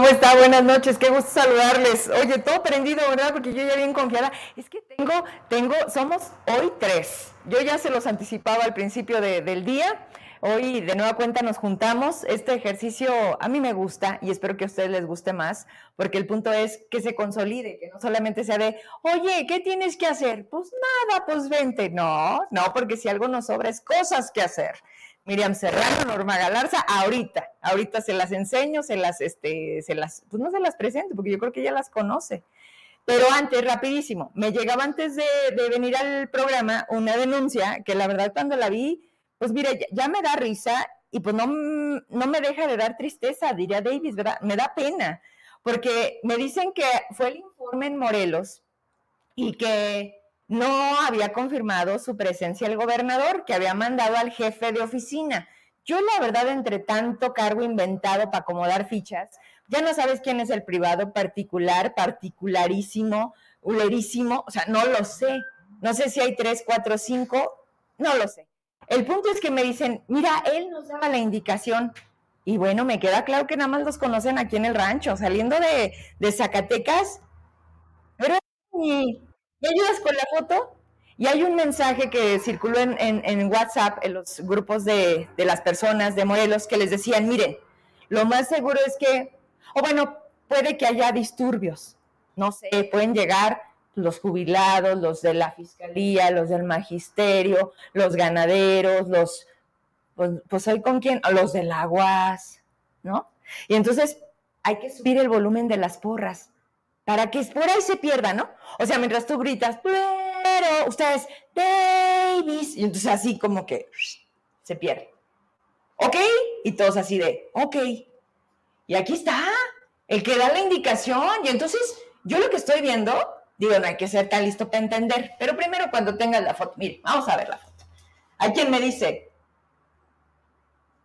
¿Cómo está? Buenas noches, qué gusto saludarles. Oye, todo prendido, ¿verdad? Porque yo ya bien confiada. Es que tengo, tengo, somos hoy tres. Yo ya se los anticipaba al principio del día. Hoy de nueva cuenta nos juntamos. Este ejercicio a mí me gusta y espero que a ustedes les guste más, porque el punto es que se consolide, que no solamente sea de, oye, ¿qué tienes que hacer? Pues nada, pues vente. No, no, porque si algo nos sobra es cosas que hacer. Miriam Serrano, Norma Galarza, ahorita, ahorita se las enseño, se las, este, se las, pues no se las presento, porque yo creo que ella las conoce. Pero antes, rapidísimo, me llegaba antes de, venir al programa una denuncia que la verdad cuando la vi, pues mire, ya, me da risa y pues no, no me deja de dar tristeza, diría Davis, ¿verdad? Me da pena, porque me dicen que fue el informe en Morelos y que no había confirmado su presencia el gobernador, que había mandado al jefe de oficina. Yo la verdad, entre tanto cargo inventado para acomodar fichas, ya no sabes quién es el privado particular, particularísimo, ulerísimo, o sea, no lo sé. No sé si hay tres, cuatro, cinco, no lo sé. El punto es que me dicen, mira, él nos daba la indicación. Y bueno, me queda claro que nada más los conocen aquí en el rancho, saliendo de, de Zacatecas. Pero ¿Me ayudas con la foto? Y hay un mensaje que circuló en, WhatsApp, en los grupos de, de, las personas de Morelos, que les decían, miren, lo más seguro es que, o bueno, puede que haya disturbios, no sé, pueden llegar los jubilados, los de la fiscalía, los del magisterio, los ganaderos, los, pues, pues con quién, los del aguas, ¿no? Y entonces hay que subir el volumen de las porras para que por ahí se pierda, ¿no? O sea, mientras tú gritas, pero ustedes, Davis, y entonces así como que se pierde. ¿Ok? Y todos así de, ok. Y aquí está, el que da la indicación. Y entonces, yo lo que estoy viendo, digo, no hay que ser tan listo para entender, pero primero cuando tengas la foto, mire, vamos a ver la foto. Hay quien me dice,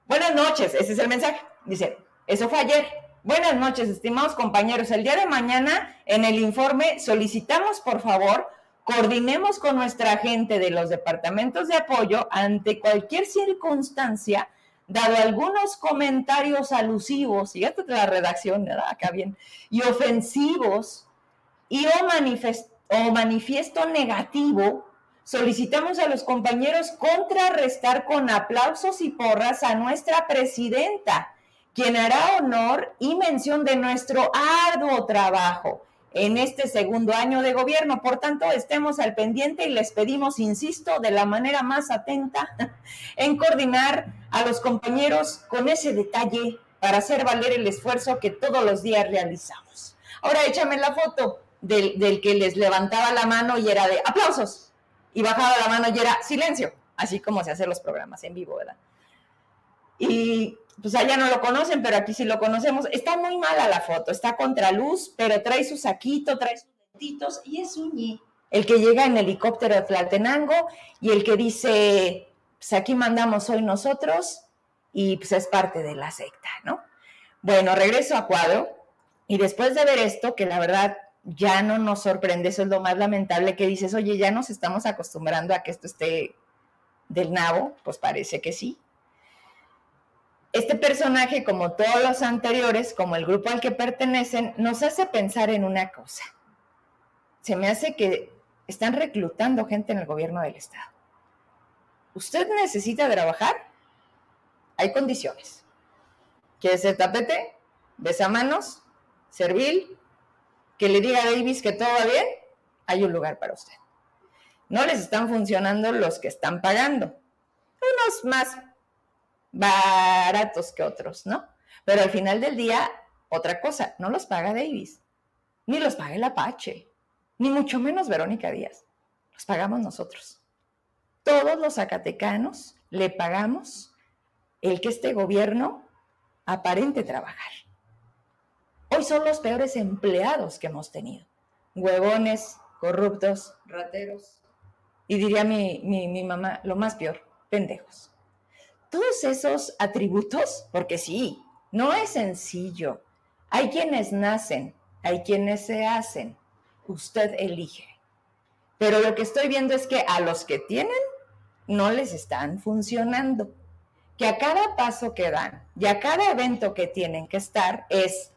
buenas noches, ese es el mensaje. Dice, eso fue ayer. Buenas noches, estimados compañeros. El día de mañana en el informe solicitamos, por favor, coordinemos con nuestra gente de los departamentos de apoyo ante cualquier circunstancia, dado algunos comentarios alusivos, es la redacción, ¿verdad? Acá bien, y ofensivos, y o, o manifiesto negativo, solicitamos a los compañeros contrarrestar con aplausos y porras a nuestra presidenta quien hará honor y mención de nuestro arduo trabajo en este segundo año de gobierno. Por tanto, estemos al pendiente y les pedimos, insisto, de la manera más atenta, en coordinar a los compañeros con ese detalle para hacer valer el esfuerzo que todos los días realizamos. Ahora échame la foto del, del que les levantaba la mano y era de aplausos y bajaba la mano y era silencio, así como se hacen los programas en vivo, ¿verdad? Y pues allá no lo conocen, pero aquí sí lo conocemos. Está muy mala la foto, está contra luz, pero trae su saquito, trae sus dentitos y es Uñi, el que llega en helicóptero de Tlaltenango y el que dice, pues aquí mandamos hoy nosotros y pues es parte de la secta, ¿no? Bueno, regreso a cuadro y después de ver esto, que la verdad ya no nos sorprende, eso es lo más lamentable que dices, oye, ya nos estamos acostumbrando a que esto esté del nabo, pues parece que sí este personaje, como todos los anteriores, como el grupo al que pertenecen, nos hace pensar en una cosa. Se me hace que están reclutando gente en el gobierno del Estado. ¿Usted necesita trabajar? Hay condiciones. ¿Quiere ser tapete? manos, ¿Servil? ¿Que le diga a Davis que todo va bien? Hay un lugar para usted. No les están funcionando los que están pagando. Unos más baratos que otros, ¿no? Pero al final del día, otra cosa, no los paga Davis, ni los paga el Apache, ni mucho menos Verónica Díaz, los pagamos nosotros. Todos los zacatecanos le pagamos el que este gobierno aparente trabajar. Hoy son los peores empleados que hemos tenido. Huevones, corruptos, rateros. Y diría mi, mi, mi mamá, lo más peor, pendejos todos esos atributos, porque sí, no es sencillo. Hay quienes nacen, hay quienes se hacen. Usted elige. Pero lo que estoy viendo es que a los que tienen no les están funcionando. Que a cada paso que dan y a cada evento que tienen que estar es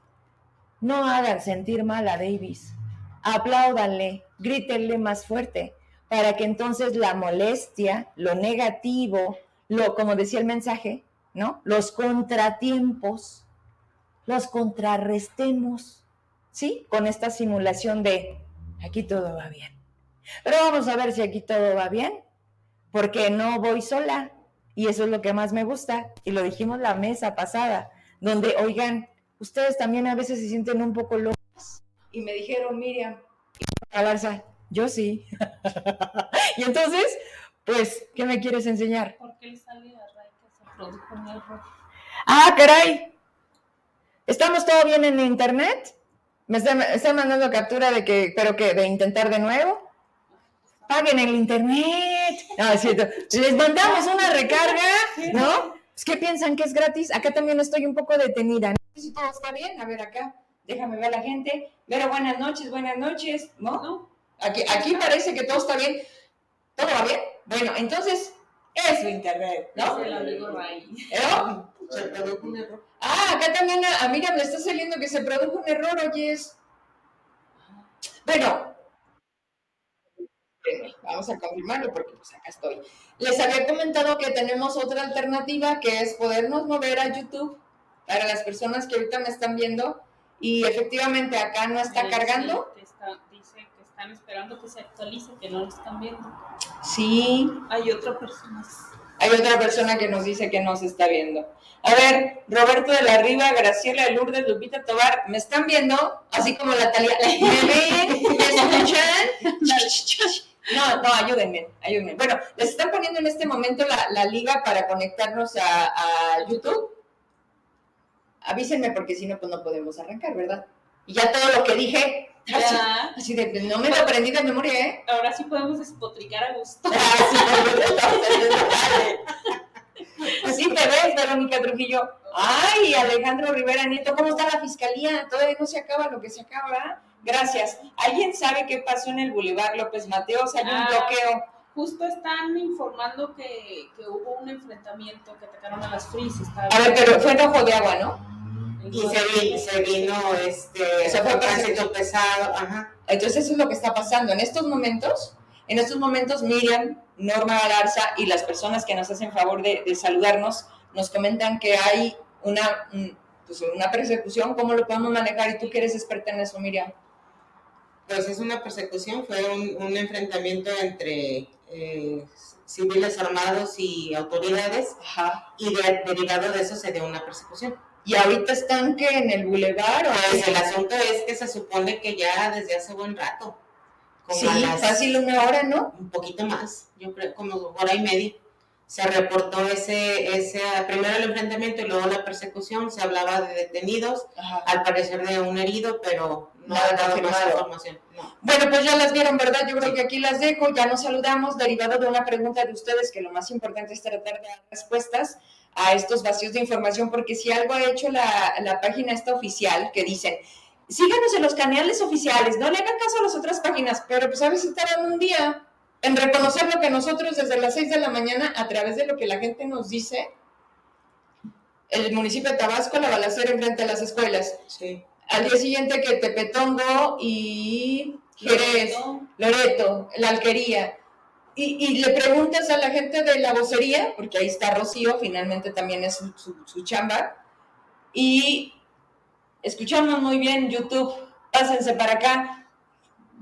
no hagan sentir mal a Davis. Apláudanle, grítenle más fuerte, para que entonces la molestia, lo negativo, lo, como decía el mensaje, ¿no? Los contratiempos, los contrarrestemos, ¿sí? Con esta simulación de aquí todo va bien. Pero vamos a ver si aquí todo va bien, porque no voy sola. Y eso es lo que más me gusta. Y lo dijimos la mesa pasada, donde, oigan, ustedes también a veces se sienten un poco locos. Y me dijeron, Miriam, Galarza, yo sí. y entonces, pues, ¿qué me quieres enseñar? Porque él sale a Ray que se produjo un error. Ah, caray. ¿Estamos todo bien en internet? Me está, mandando captura de que, pero que, de intentar de nuevo. Paguen el internet. Ah, cierto. Les mandamos una recarga, ¿no? Es que piensan que es gratis. Acá también estoy un poco detenida. No sé si todo está bien. A ver, acá. Déjame ver a la gente. Pero buenas noches, buenas noches. ¿No? Aquí, aquí parece que todo está bien. ¿Todo va bien? Bueno, entonces es su internet, ¿no? Es el amigo Ray. ¿No? Se produjo un error. Ah, acá también, ah, mira, me está saliendo que se produjo un error, oyes. Bueno, vamos a confirmarlo porque pues acá estoy. Les había comentado que tenemos otra alternativa que es podernos mover a YouTube para las personas que ahorita me están viendo y efectivamente acá no está cargando. sí, está- están esperando que se actualice, que no lo están viendo. Sí, Hay otra persona. hay otra persona que nos dice que no se está viendo. A ver, Roberto de la Riva, Graciela Lourdes, Lupita Tobar, ¿me están viendo? Así como la Talía. ¿Me ven? ¿Me escuchan? No, no, ayúdenme, ayúdenme. Bueno, les están poniendo en este momento la, la liga para conectarnos a, a YouTube. Avísenme porque si no, pues no podemos arrancar, ¿verdad? Y ya todo lo que dije, Ya, así de, no me lo aprendí de memoria, ¿eh? ahora sí podemos despotricar a gusto. Ah, sí, porque estamos en el detalle. Así te ves, Verónica Trujillo. Ay, Alejandro Rivera Nieto, ¿cómo está la fiscalía? Todavía no se acaba lo que se acaba, ¿verdad? Gracias. ¿Alguien sabe qué pasó en el Boulevard López Mateos? Hay un Ah. bloqueo. Justo están informando que, que hubo un enfrentamiento, que atacaron a las estaba- A ver, pero fue enojo de agua, ¿no? Y se, vi- se vino este Se fue tránsito pesado, ajá. Entonces eso es lo que está pasando. En estos momentos, en estos momentos Miriam, Norma Galarza y las personas que nos hacen favor de, de saludarnos nos comentan que hay una, pues, una persecución. ¿Cómo lo podemos manejar? Y tú que eres experta en eso, Miriam. Pues es una persecución, fue un, un enfrentamiento entre eh, civiles armados y autoridades Ajá. y de- derivado de eso se dio una persecución. Y ahorita están que en el bulevar o Pues el asunto es que se supone que ya desde hace buen rato, como Sí, las- fácil una hora, ¿no? un poquito más, yo creo como hora y media, se reportó ese, ese, primero el enfrentamiento y luego la persecución, se hablaba de detenidos, Ajá. al parecer de un herido, pero no ha dado más información. No. Bueno, pues ya las vieron, ¿verdad? Yo creo que aquí las dejo. Ya nos saludamos, derivado de una pregunta de ustedes, que lo más importante es tratar de dar respuestas a estos vacíos de información, porque si algo ha hecho la, la página esta oficial, que dicen, síganos en los canales oficiales, no le hagan caso a las otras páginas, pero pues a veces tardan un día en reconocer lo que nosotros desde las 6 de la mañana, a través de lo que la gente nos dice, el municipio de Tabasco, la balacera enfrente de las escuelas, Sí. al día siguiente que Tepetongo y Jerez, Loreto, Loreto, la alquería. Y, y le preguntas a la gente de la vocería, porque ahí está Rocío, finalmente también es su, su- su chamba, y escuchamos muy bien YouTube, pásense para acá,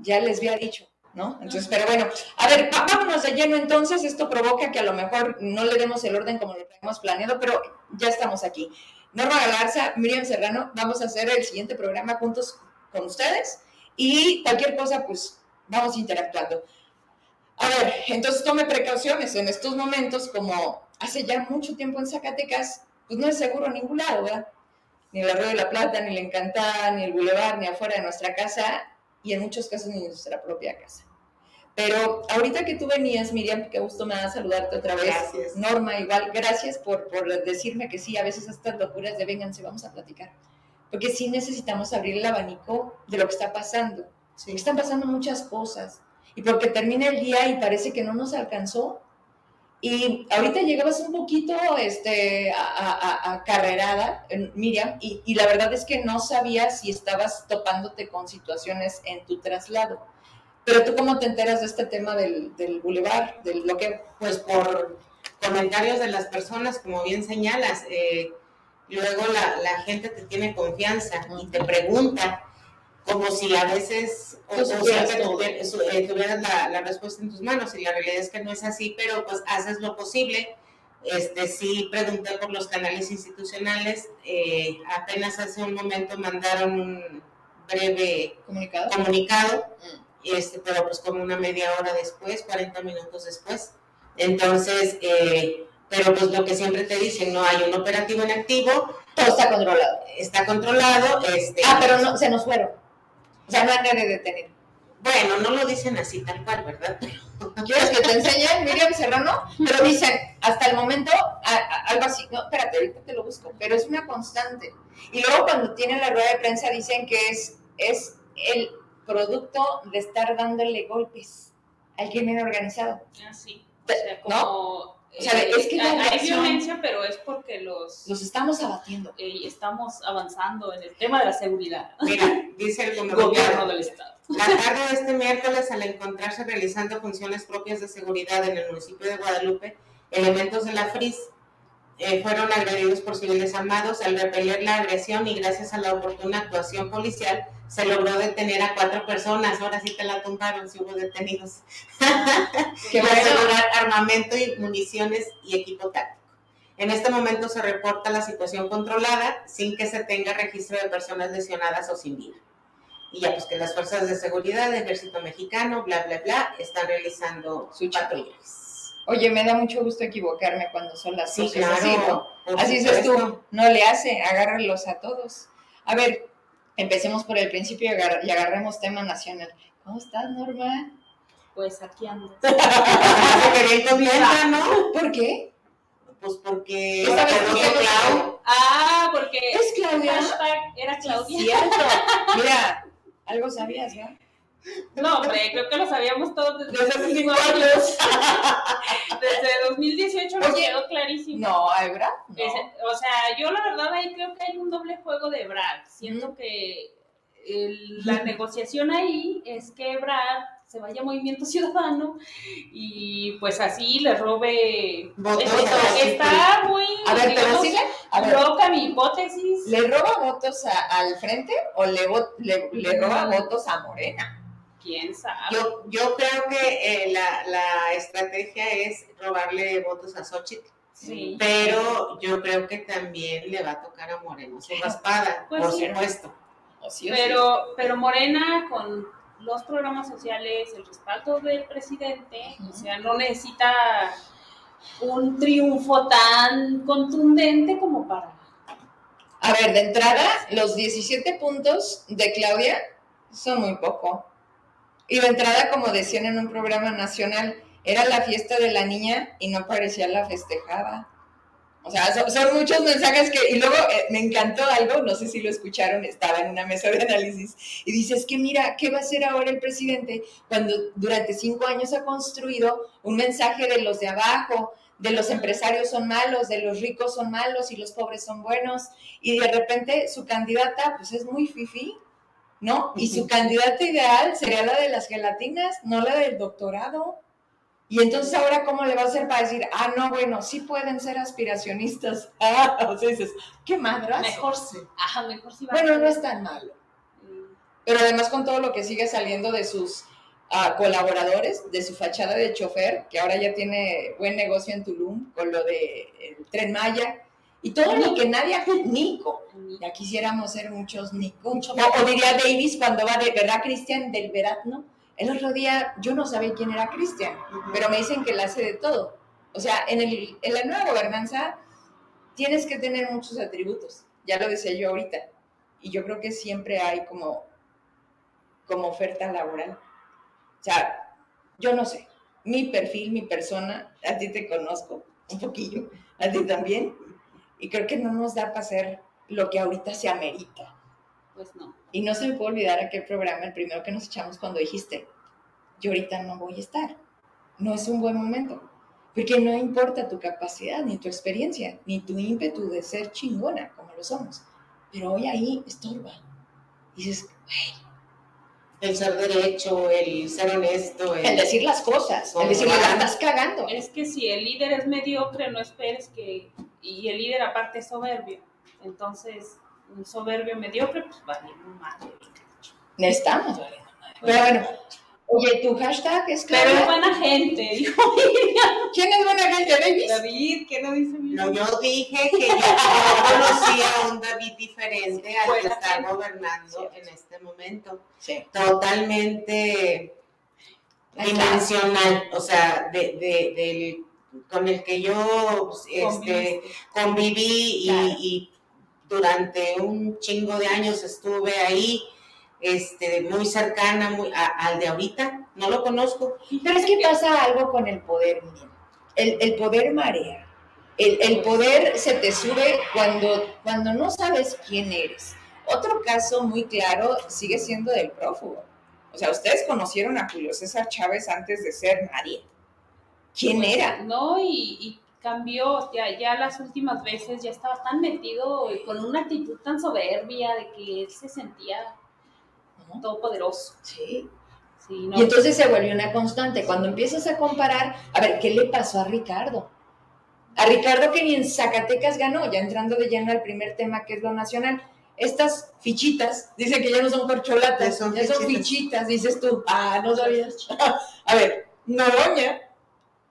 ya les había dicho, ¿no? Entonces, pero bueno, a ver, vámonos de lleno entonces, esto provoca que a lo mejor no le demos el orden como lo tenemos planeado, pero ya estamos aquí. Norma Galarza, Miriam Serrano, vamos a hacer el siguiente programa juntos con ustedes y cualquier cosa, pues vamos interactuando. A ver, entonces tome precauciones en estos momentos, como hace ya mucho tiempo en Zacatecas, pues no es seguro en ningún lado, ¿verdad? Ni el Arroyo de la Plata, ni la Encantada, ni el Boulevard, ni afuera de nuestra casa, y en muchos casos ni en nuestra propia casa. Pero ahorita que tú venías, Miriam, qué gusto me da saludarte otra vez. Gracias. Norma, igual, gracias por, por decirme que sí, a veces estas locuras de vénganse, vamos a platicar. Porque sí necesitamos abrir el abanico de lo que está pasando. Sí. Están pasando muchas cosas. Y porque termina el día y parece que no nos alcanzó. Y ahorita llegabas un poquito este, a, a, a carrerada, Miriam, y, y, la verdad es que no sabías si estabas topándote con situaciones en tu traslado. Pero tú, ¿cómo te enteras de este tema del, del bulevar, del bloqueo? Pues por comentarios de las personas, como bien señalas. Eh, luego la, la, gente te tiene confianza y te pregunta como si a veces o, pues eh, tuvieras la, la, respuesta en tus manos y la realidad es que no es así, pero pues haces lo posible. Este, sí pregunté por los canales institucionales, eh, apenas hace un momento mandaron un breve comunicado, comunicado mm. este, pero pues como una media hora después, 40 minutos después. Entonces, eh, pero pues lo que siempre te dicen, no hay un operativo en activo. Todo está controlado. Está controlado. Este, ah, pero no, se nos fueron. O sea, no hay nadie detenido. Bueno, no lo dicen así tal cual, ¿verdad? ¿Quieres que te enseñe, Miriam Serrano? Pero dicen, hasta el momento, algo así, no, espérate, ahorita te lo busco, pero es una constante. Y luego cuando tienen la rueda de prensa dicen que es, es el producto de estar dándole golpes al crimen organizado. Ah, sí. O sea, como... ¿No? O sea, es que hay, hay violencia, pero es porque los... Los estamos abatiendo. Eh, estamos avanzando en el tema de la seguridad. Mira, dice el gobierno del Estado. La tarde de este miércoles, al encontrarse realizando funciones propias de seguridad en el municipio de Guadalupe, elementos de la FRIS eh, fueron agredidos por civiles armados. Al repeler la agresión y gracias a la oportuna actuación policial, se logró detener a cuatro personas. Ahora sí te la tumbaron, si hubo detenidos. que va a asegurar armamento y municiones y equipo táctico. En este momento se reporta la situación controlada sin que se tenga registro de personas lesionadas o sin vida. Y ya pues que las fuerzas de seguridad, ejército mexicano, bla, bla, bla, están realizando su patrullas. Oye, me da mucho gusto equivocarme cuando son las sí, cosas así, ¿no? Así es tú, no le hace, agárralos a todos. A ver, empecemos por el principio y, agarremos tema nacional. ¿Cómo estás, Norma? Pues aquí ando. ¿no? ¿Por qué? Pues porque... Clau. Ah, porque... ¿Es Claudia? era Claudia. Cierto. Mira, algo sabías, ¿no? No, hombre, creo que lo sabíamos todos desde, desde hace cinco años. desde 2018 nos quedó clarísimo. No, ¿verdad? No. o sea, yo la verdad ahí creo que hay un doble juego de Brad. Siento que el, la negociación ahí es que Brad se vaya a Movimiento Ciudadano y pues así le robe votos. Está, muy a ver, pero sigue. A ver, loca mi hipótesis. ¿Le roba votos a, al frente o le, le, le roba votos a Morena? Quién sabe. Yo, yo creo que eh, la, la, estrategia es robarle votos a Xochitl. Sí. Pero yo creo que también le va a tocar a Morena su raspada, pues por sí. supuesto. Sí, pero, sí. pero Morena con los programas sociales, el respaldo del presidente, uh -huh. o sea, no necesita un triunfo tan contundente como para... A ver, de entrada, los 17 puntos de Claudia son muy poco. Y de entrada, como decían en un programa nacional, era la fiesta de la niña y no parecía la festejada. O sea, son, muchos mensajes que, y luego eh, me encantó algo, no sé si lo escucharon, estaba en una mesa de análisis, y dice, que mira, ¿qué va a hacer ahora el presidente cuando durante cinco años ha construido un mensaje de los de abajo, de los empresarios son malos, de los ricos son malos y los pobres son buenos, y de repente su candidata, pues es muy fifi, ¿no? Y su candidata ideal sería la de las gelatinas, no la del doctorado. Y entonces ahora, ¿cómo le va a hacer para decir, ah, no, bueno, sí pueden ser aspiracionistas? Ah, o sea, dices, qué madrazo. Mejor sí. Ajá, mejor sí. Bueno, no es tan malo. Pero además con todo lo que sigue saliendo de sus uh, colaboradores, de su fachada de chofer, que ahora ya tiene buen negocio en Tulum, con lo de el Tren Maya, y todo lo que nadie hace, Nico. Ya quisiéramos ser muchos Nico. Mucho o, o, diría Davis cuando va de, ¿verdad, Cristian? Del Veratno. El otro día yo no sabía quién era Cristian, uh -huh. pero me dicen que él hace de todo. O sea, en, el, en la nueva gobernanza tienes que tener muchos atributos. Ya lo decía yo ahorita. Y yo creo que siempre hay como, como oferta laboral. O sea, yo no sé. Mi perfil, mi persona, a ti te conozco un poquillo, a ti también y creo que no nos da para hacer lo que ahorita se amerita. Pues no. Y no se me puede olvidar aquel programa, el primero que nos echamos cuando dijiste, yo ahorita no voy a estar. No es un buen momento. Porque no importa tu capacidad, ni tu experiencia, ni tu ímpetu de ser chingona, como lo somos. Pero hoy ahí estorba. Y dices, güey, El ser derecho, el ser honesto, el, el decir las cosas, el decir, la estás cagando. Es que si el líder es mediocre, no esperes que. Y el líder, aparte, es soberbio. Entonces, un soberbio mediocre, pues vale, no madre. Estamos valiendo madre. Pero bueno, oye, tu hashtag es Pero es buena gente. dijo ¿Quién es buena gente, babies? David, ¿qué no dice mi No, yo dije que yo conocía a un David diferente al que está gobernando en este momento. Sí. Totalmente dimensional, o sea, de, de- del, con el que yo pues, este, conviví y, Claro. y durante un chingo de años estuve ahí, este, muy cercana muy, a- al de ahorita, no lo conozco. Pero es que pasa algo con el poder. El, el poder marea. El, el poder se te sube cuando, cuando no sabes quién eres. Otro caso muy claro sigue siendo del prófugo. O sea, ustedes conocieron a Julio César Chávez antes de ser nadie. ¿Quién Pues, era? No, y, y cambió, ya, ya las últimas veces ya estaba tan metido y con una actitud tan soberbia de que él se sentía ¿No? todopoderoso. Sí. Sí, no, Y entonces se volvió una constante. Cuando empiezas a comparar, a ver, ¿qué le pasó a Ricardo? A Ricardo que ni en Zacatecas ganó, ya entrando de lleno al primer tema que es lo nacional. Estas fichitas, dicen que ya no son corcholatas, Ya son ya son fichitas. fichitas, dices tú, ah, no sabías. a ver, Noroña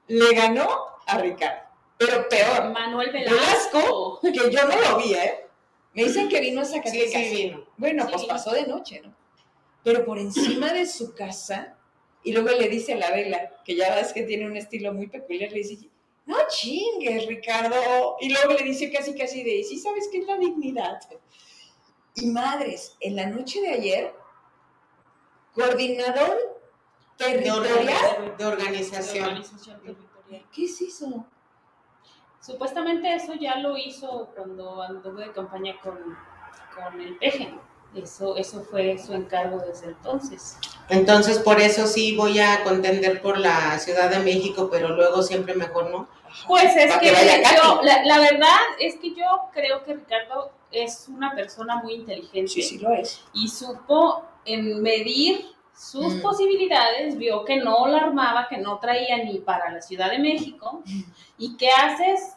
le ganó a Ricardo, pero peor, Manuel Velasco. Velasco. que yo no lo vi, ¿eh? Me dicen que vino a Sí, Zacatecas. sí, vino. Bueno, Sí. pues pasó de noche, ¿no? Pero por encima de su casa, y luego le dice a la vela, que ya ves que tiene un estilo muy peculiar, le dice, no chingues, Ricardo. Y luego le dice casi, casi de, sí sabes qué es la dignidad. Y madres, en la noche de ayer, coordinador territorial, de de organización. territorial. ¿qué es eso? Supuestamente eso ya lo hizo cuando anduvo de campaña con, con el peje. Eso, eso fue su encargo desde entonces. Entonces, por eso sí voy a contender por la Ciudad de México, pero luego siempre mejor no. Pues es que, yo, la, la verdad es que yo creo que Ricardo es una persona muy inteligente Sí, sí lo es. y supo en medir sus Mm. posibilidades, vio que no la armaba, que no traía ni para la Ciudad de México. ¿Y qué haces?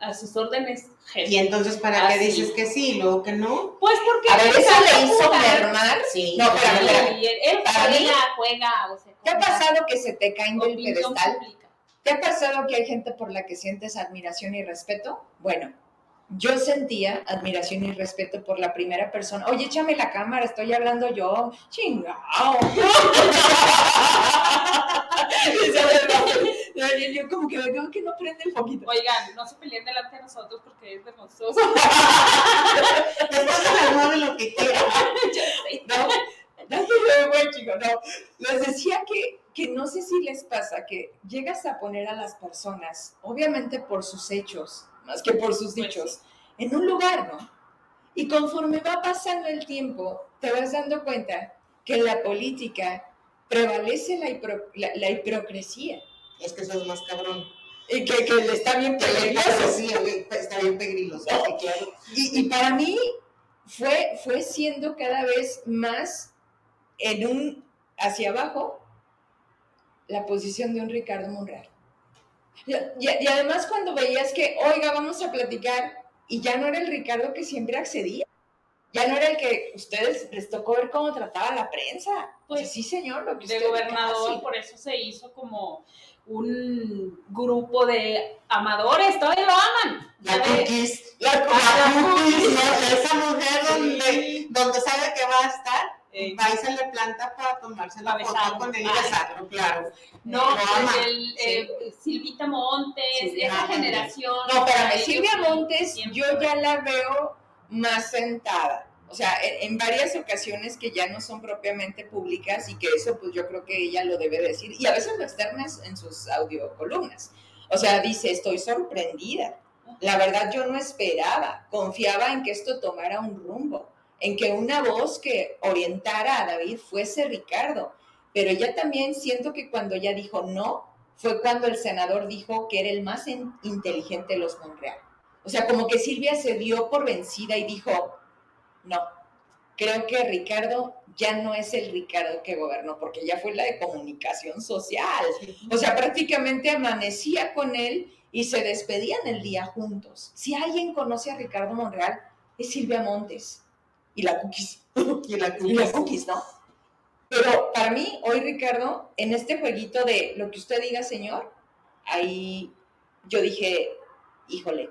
A sus órdenes, jefe. Y entonces, ¿para Ah, qué dices que sí y luego que no? Pues porque A ver, eso le hizo mermar. Sí. No, claro. espérame. Y él, juega, juega, o sea, ¿Te ha pasado que se te caen del pedestal? pública. ¿Te ha pasado que hay gente por la que sientes admiración y respeto? Bueno, yo sentía admiración y respeto por la primera persona. Oye, échame la cámara, estoy hablando yo. Chingao. yo, como que veo que no prende el poquito. Oigan, no se peleen delante de nosotros porque es vergonzoso. Después de lo que quieras. No, no, no, buen chico, no. Les decía que, que no sé si les pasa que llegas a poner a las personas, obviamente por sus hechos, más que por sus Pues dichos, en un lugar, ¿no? Y conforme va pasando el tiempo, te vas dando cuenta que en la política prevalece la, hipro- la, la hipocresía. Es que eso es más cabrón. Y que, que está bien peligroso. Sí, está bien pegriloso, sí, claro. Y, y para mí fue, fue siendo cada vez más en un hacia abajo la posición de un Ricardo Monreal. Y, además cuando veías que, oiga, vamos a platicar, y ya no era el Ricardo que siempre accedía, ya no era el que ustedes les tocó ver cómo trataba la prensa. Pues sí, señor, lo que de gobernador, casi. por eso se hizo como un grupo de amadores, todavía lo aman. La cookies. La La cookies, ¿no? Esa mujer donde, donde sabe que va a estar, Eh, va y se le planta para tomarse la foto con Ay. besarlo, claro. No, pues el, eh, Silvita Montes, esa ah, generación. No, espérame, Silvia Montes, siempre. yo ya la veo más sentada. O sea, en, en varias ocasiones que ya no son propiamente públicas y que eso pues yo creo que ella lo debe decir. Y a veces lo externas en sus audiocolumnas. O sea, dice, estoy sorprendida. La verdad yo no esperaba, confiaba en que esto tomara un rumbo, en que una voz que orientara a David fuese Ricardo. Pero ya también siento que cuando ya dijo no, fue cuando el senador dijo que era el más in- inteligente de los Monreal. O sea, como que Silvia se dio por vencida y dijo, no, creo que Ricardo ya no es el Ricardo que gobernó, porque ya fue la de comunicación social. O sea, prácticamente amanecía con él y se despedían el día juntos. Si alguien conoce a Ricardo Monreal, es Silvia Montes y la Cookies. Y la Y la Cookies, ¿no? Pero para mí, hoy, Ricardo, en este jueguito de lo que usted diga, señor, ahí yo dije, híjole,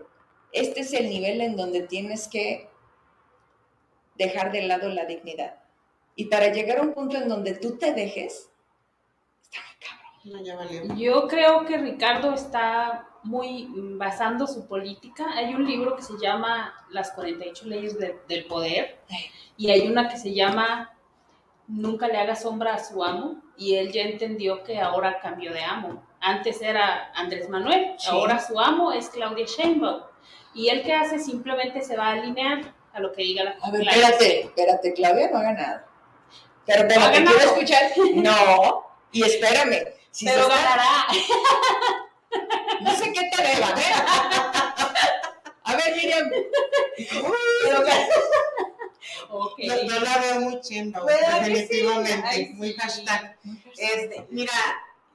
este es el nivel en donde tienes que dejar de lado la dignidad. Y para llegar a un punto en donde tú te dejes. No, ya valió. Yo creo que Ricardo está muy basando su política. Hay un libro que se llama Las 48 leyes de- del poder y hay una que se llama Nunca le haga sombra a su amo y él ya entendió que ahora cambió de amo. Antes era Andrés Manuel, Sí. ahora su amo es Claudia Sheinbaum. Y él que hace simplemente se va a alinear a lo que diga la A ver, espérate, espérate, Claudia no haga nada. Pero, pero ¿Ha te ganado? quiero escuchar. No, y espérame. Si Pero ganará. No sé qué te deba, a ver. A ver, Miriam. Pero ganará. Ok. No, no la veo muy chimba, ¿Verdad que sí? definitivamente. Ay, muy sí. hashtag. Este, mira,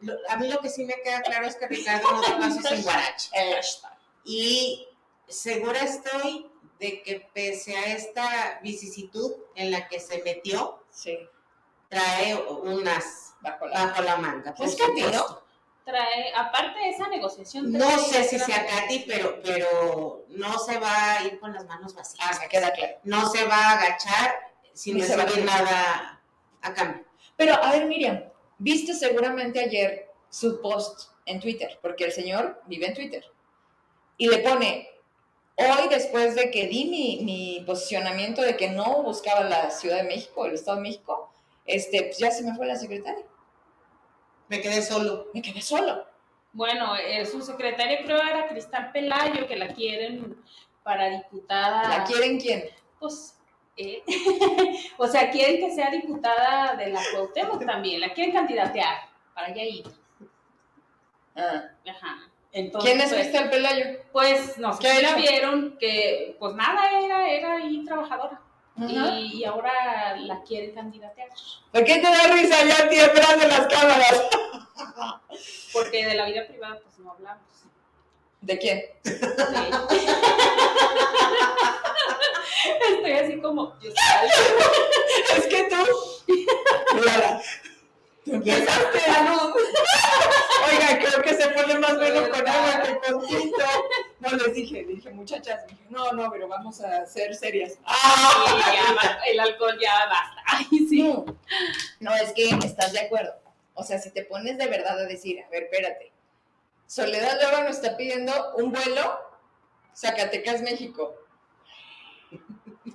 lo- a mí lo que sí me queda claro es que Ricardo no da paso sin guarache. Eh, Y segura estoy de que pese a esta vicisitud en la que se metió, sí, trae unas bajo la. bajo la manga. por Es Katy, ¿no? trae, aparte de esa negociación. No sé si sea. Katy, pero, pero no se va a ir con las manos vacías. Ah, me queda claro. No se va a agachar sin Ni se va a recibir ir. nada a cambio. Pero, a ver, Miriam, viste seguramente ayer su post en Twitter, porque el señor vive en Twitter. Y le pone, hoy después de que di mi, mi posicionamiento de que no buscaba la Ciudad de México, el Estado de México, este, pues ya se me fue la secretaria. Me quedé solo. Me quedé solo. Bueno, eh, su secretaria creo era Cristal Pelayo, que la quieren para diputada. ¿La quieren quién? Pues, eh, o sea, quieren que sea diputada de la Cuauhtémoc también, la quieren candidatear para allá ir. Ah. Ajá. Entonces, ¿Quién es pues, Cristal Pelayo? Pues no sé ¿Qué vieron que, pues nada, era, era ahí trabajadora. Y, y ahora la quieren candidatear. ¿Por qué te da risa ya a ti detrás de las cámaras? Porque de la vida privada, pues no hablamos. ¿De quién? Sí. Estoy así como, yo Es que tú. Mírala. Empezaste, salud. Oiga, creo que se pone más bueno con agua que con tinto. No les dije, dije, muchachas, dije, no, no, pero vamos a ser serias. Sí, ¡Ah! ya el alcohol ya basta. Ay, sí. No, no, es que estás de acuerdo. O sea, si te pones de verdad a decir, a ver, espérate. Soledad Lora nos está pidiendo un vuelo Zacatecas, México.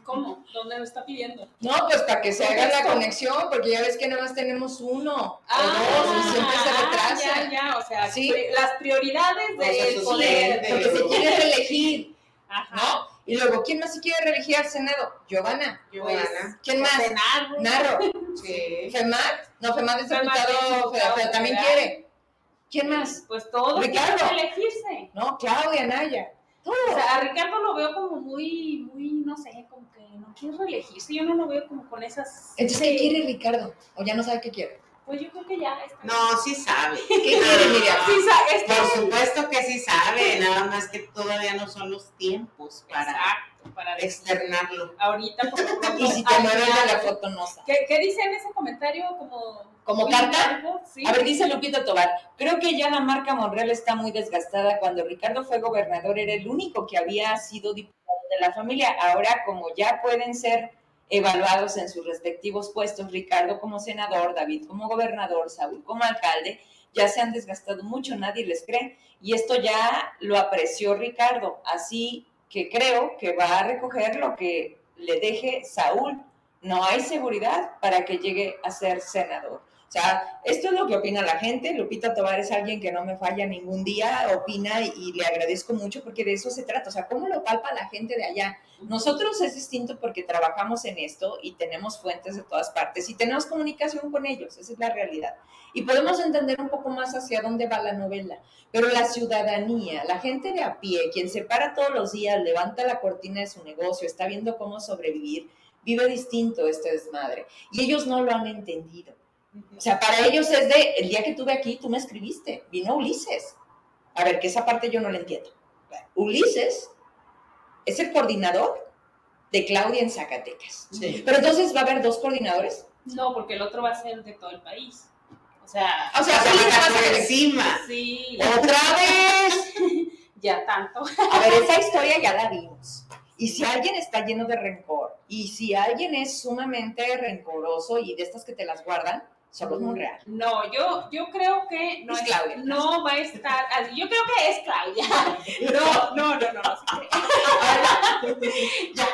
¿Cómo? ¿Dónde lo está pidiendo? No, pues para que se haga la conexión, porque ya ves que nada más tenemos uno o Ah, dos y siempre se retrasa. Ya, ya, o sea, Sí. las prioridades O sea, del poder. lentes. Porque se quiere reelegir, Ajá. ¿no? Y luego, ¿quién más se quiere reelegir al Senado? Giovanna. Giovanna. ¿Quién más? Narro. Sí. ¿Femad? No, Femad es diputado, pero también quiere. ¿Quién más? Pues todos Ricardo. quieren elegirse. No, Claudia Naya. O sea, a Ricardo lo veo como muy, muy, no sé, como que no quiere reelegirse. Yo no lo veo como con esas. Entonces, ¿qué quiere Ricardo? ¿O ya no sabe qué quiere? Pues yo creo que ya está. No, sí sabe. ¿Qué quiere, Miriam? Sí, Por supuesto que sí sabe, nada más que todavía no son los tiempos para Exacto, para externarlo. Ahorita, por pronto. Y si te mueves de la foto, no sabe. ¿Qué, ¿Qué dice en ese comentario? Como, ¿Como carta? Sí. A ver, dice Lupita Tobar, creo que ya la marca Monreal está muy desgastada. Cuando Ricardo fue gobernador era el único que había sido diputado de la familia. Ahora, como ya pueden ser evaluados en sus respectivos puestos, Ricardo como senador, David como gobernador, Saúl como alcalde, ya se han desgastado mucho, nadie les cree. Y esto ya lo apreció Ricardo, así que creo que va a recoger lo que le deje Saúl. No hay seguridad para que llegue a ser senador. O sea, esto es lo que opina la gente. Lupita Tobar es alguien que no me falla ningún día, opina y, le agradezco mucho porque de eso se trata. O sea, ¿cómo lo palpa la gente de allá? Nosotros es distinto porque trabajamos en esto y tenemos fuentes de todas partes y tenemos comunicación con ellos, esa es la realidad. Y podemos entender un poco más hacia dónde va la novela. Pero la ciudadanía, la gente de a pie, quien se para todos los días, levanta la cortina de su negocio, está viendo cómo sobrevivir, vive distinto este desmadre. Y ellos no lo han entendido. O sea, para ellos es de, el día que tuve aquí, tú me escribiste, vino Ulises. A ver, que esa parte yo no la entiendo. Ulises es el coordinador de Claudia en Zacatecas. Sí. Pero entonces va a haber dos coordinadores. No, porque el otro va a ser de todo el país. O sea, o sea, por encima. Sí. Otra vez. ya tanto. A ver, esa historia ya la vimos. Y si alguien está lleno de rencor, y si alguien es sumamente rencoroso y de estas que te las guardan, somos muy real. No, yo, yo creo que no, es Claudia. no va a estar así. Yo creo que es Claudia. No, no, no, no. no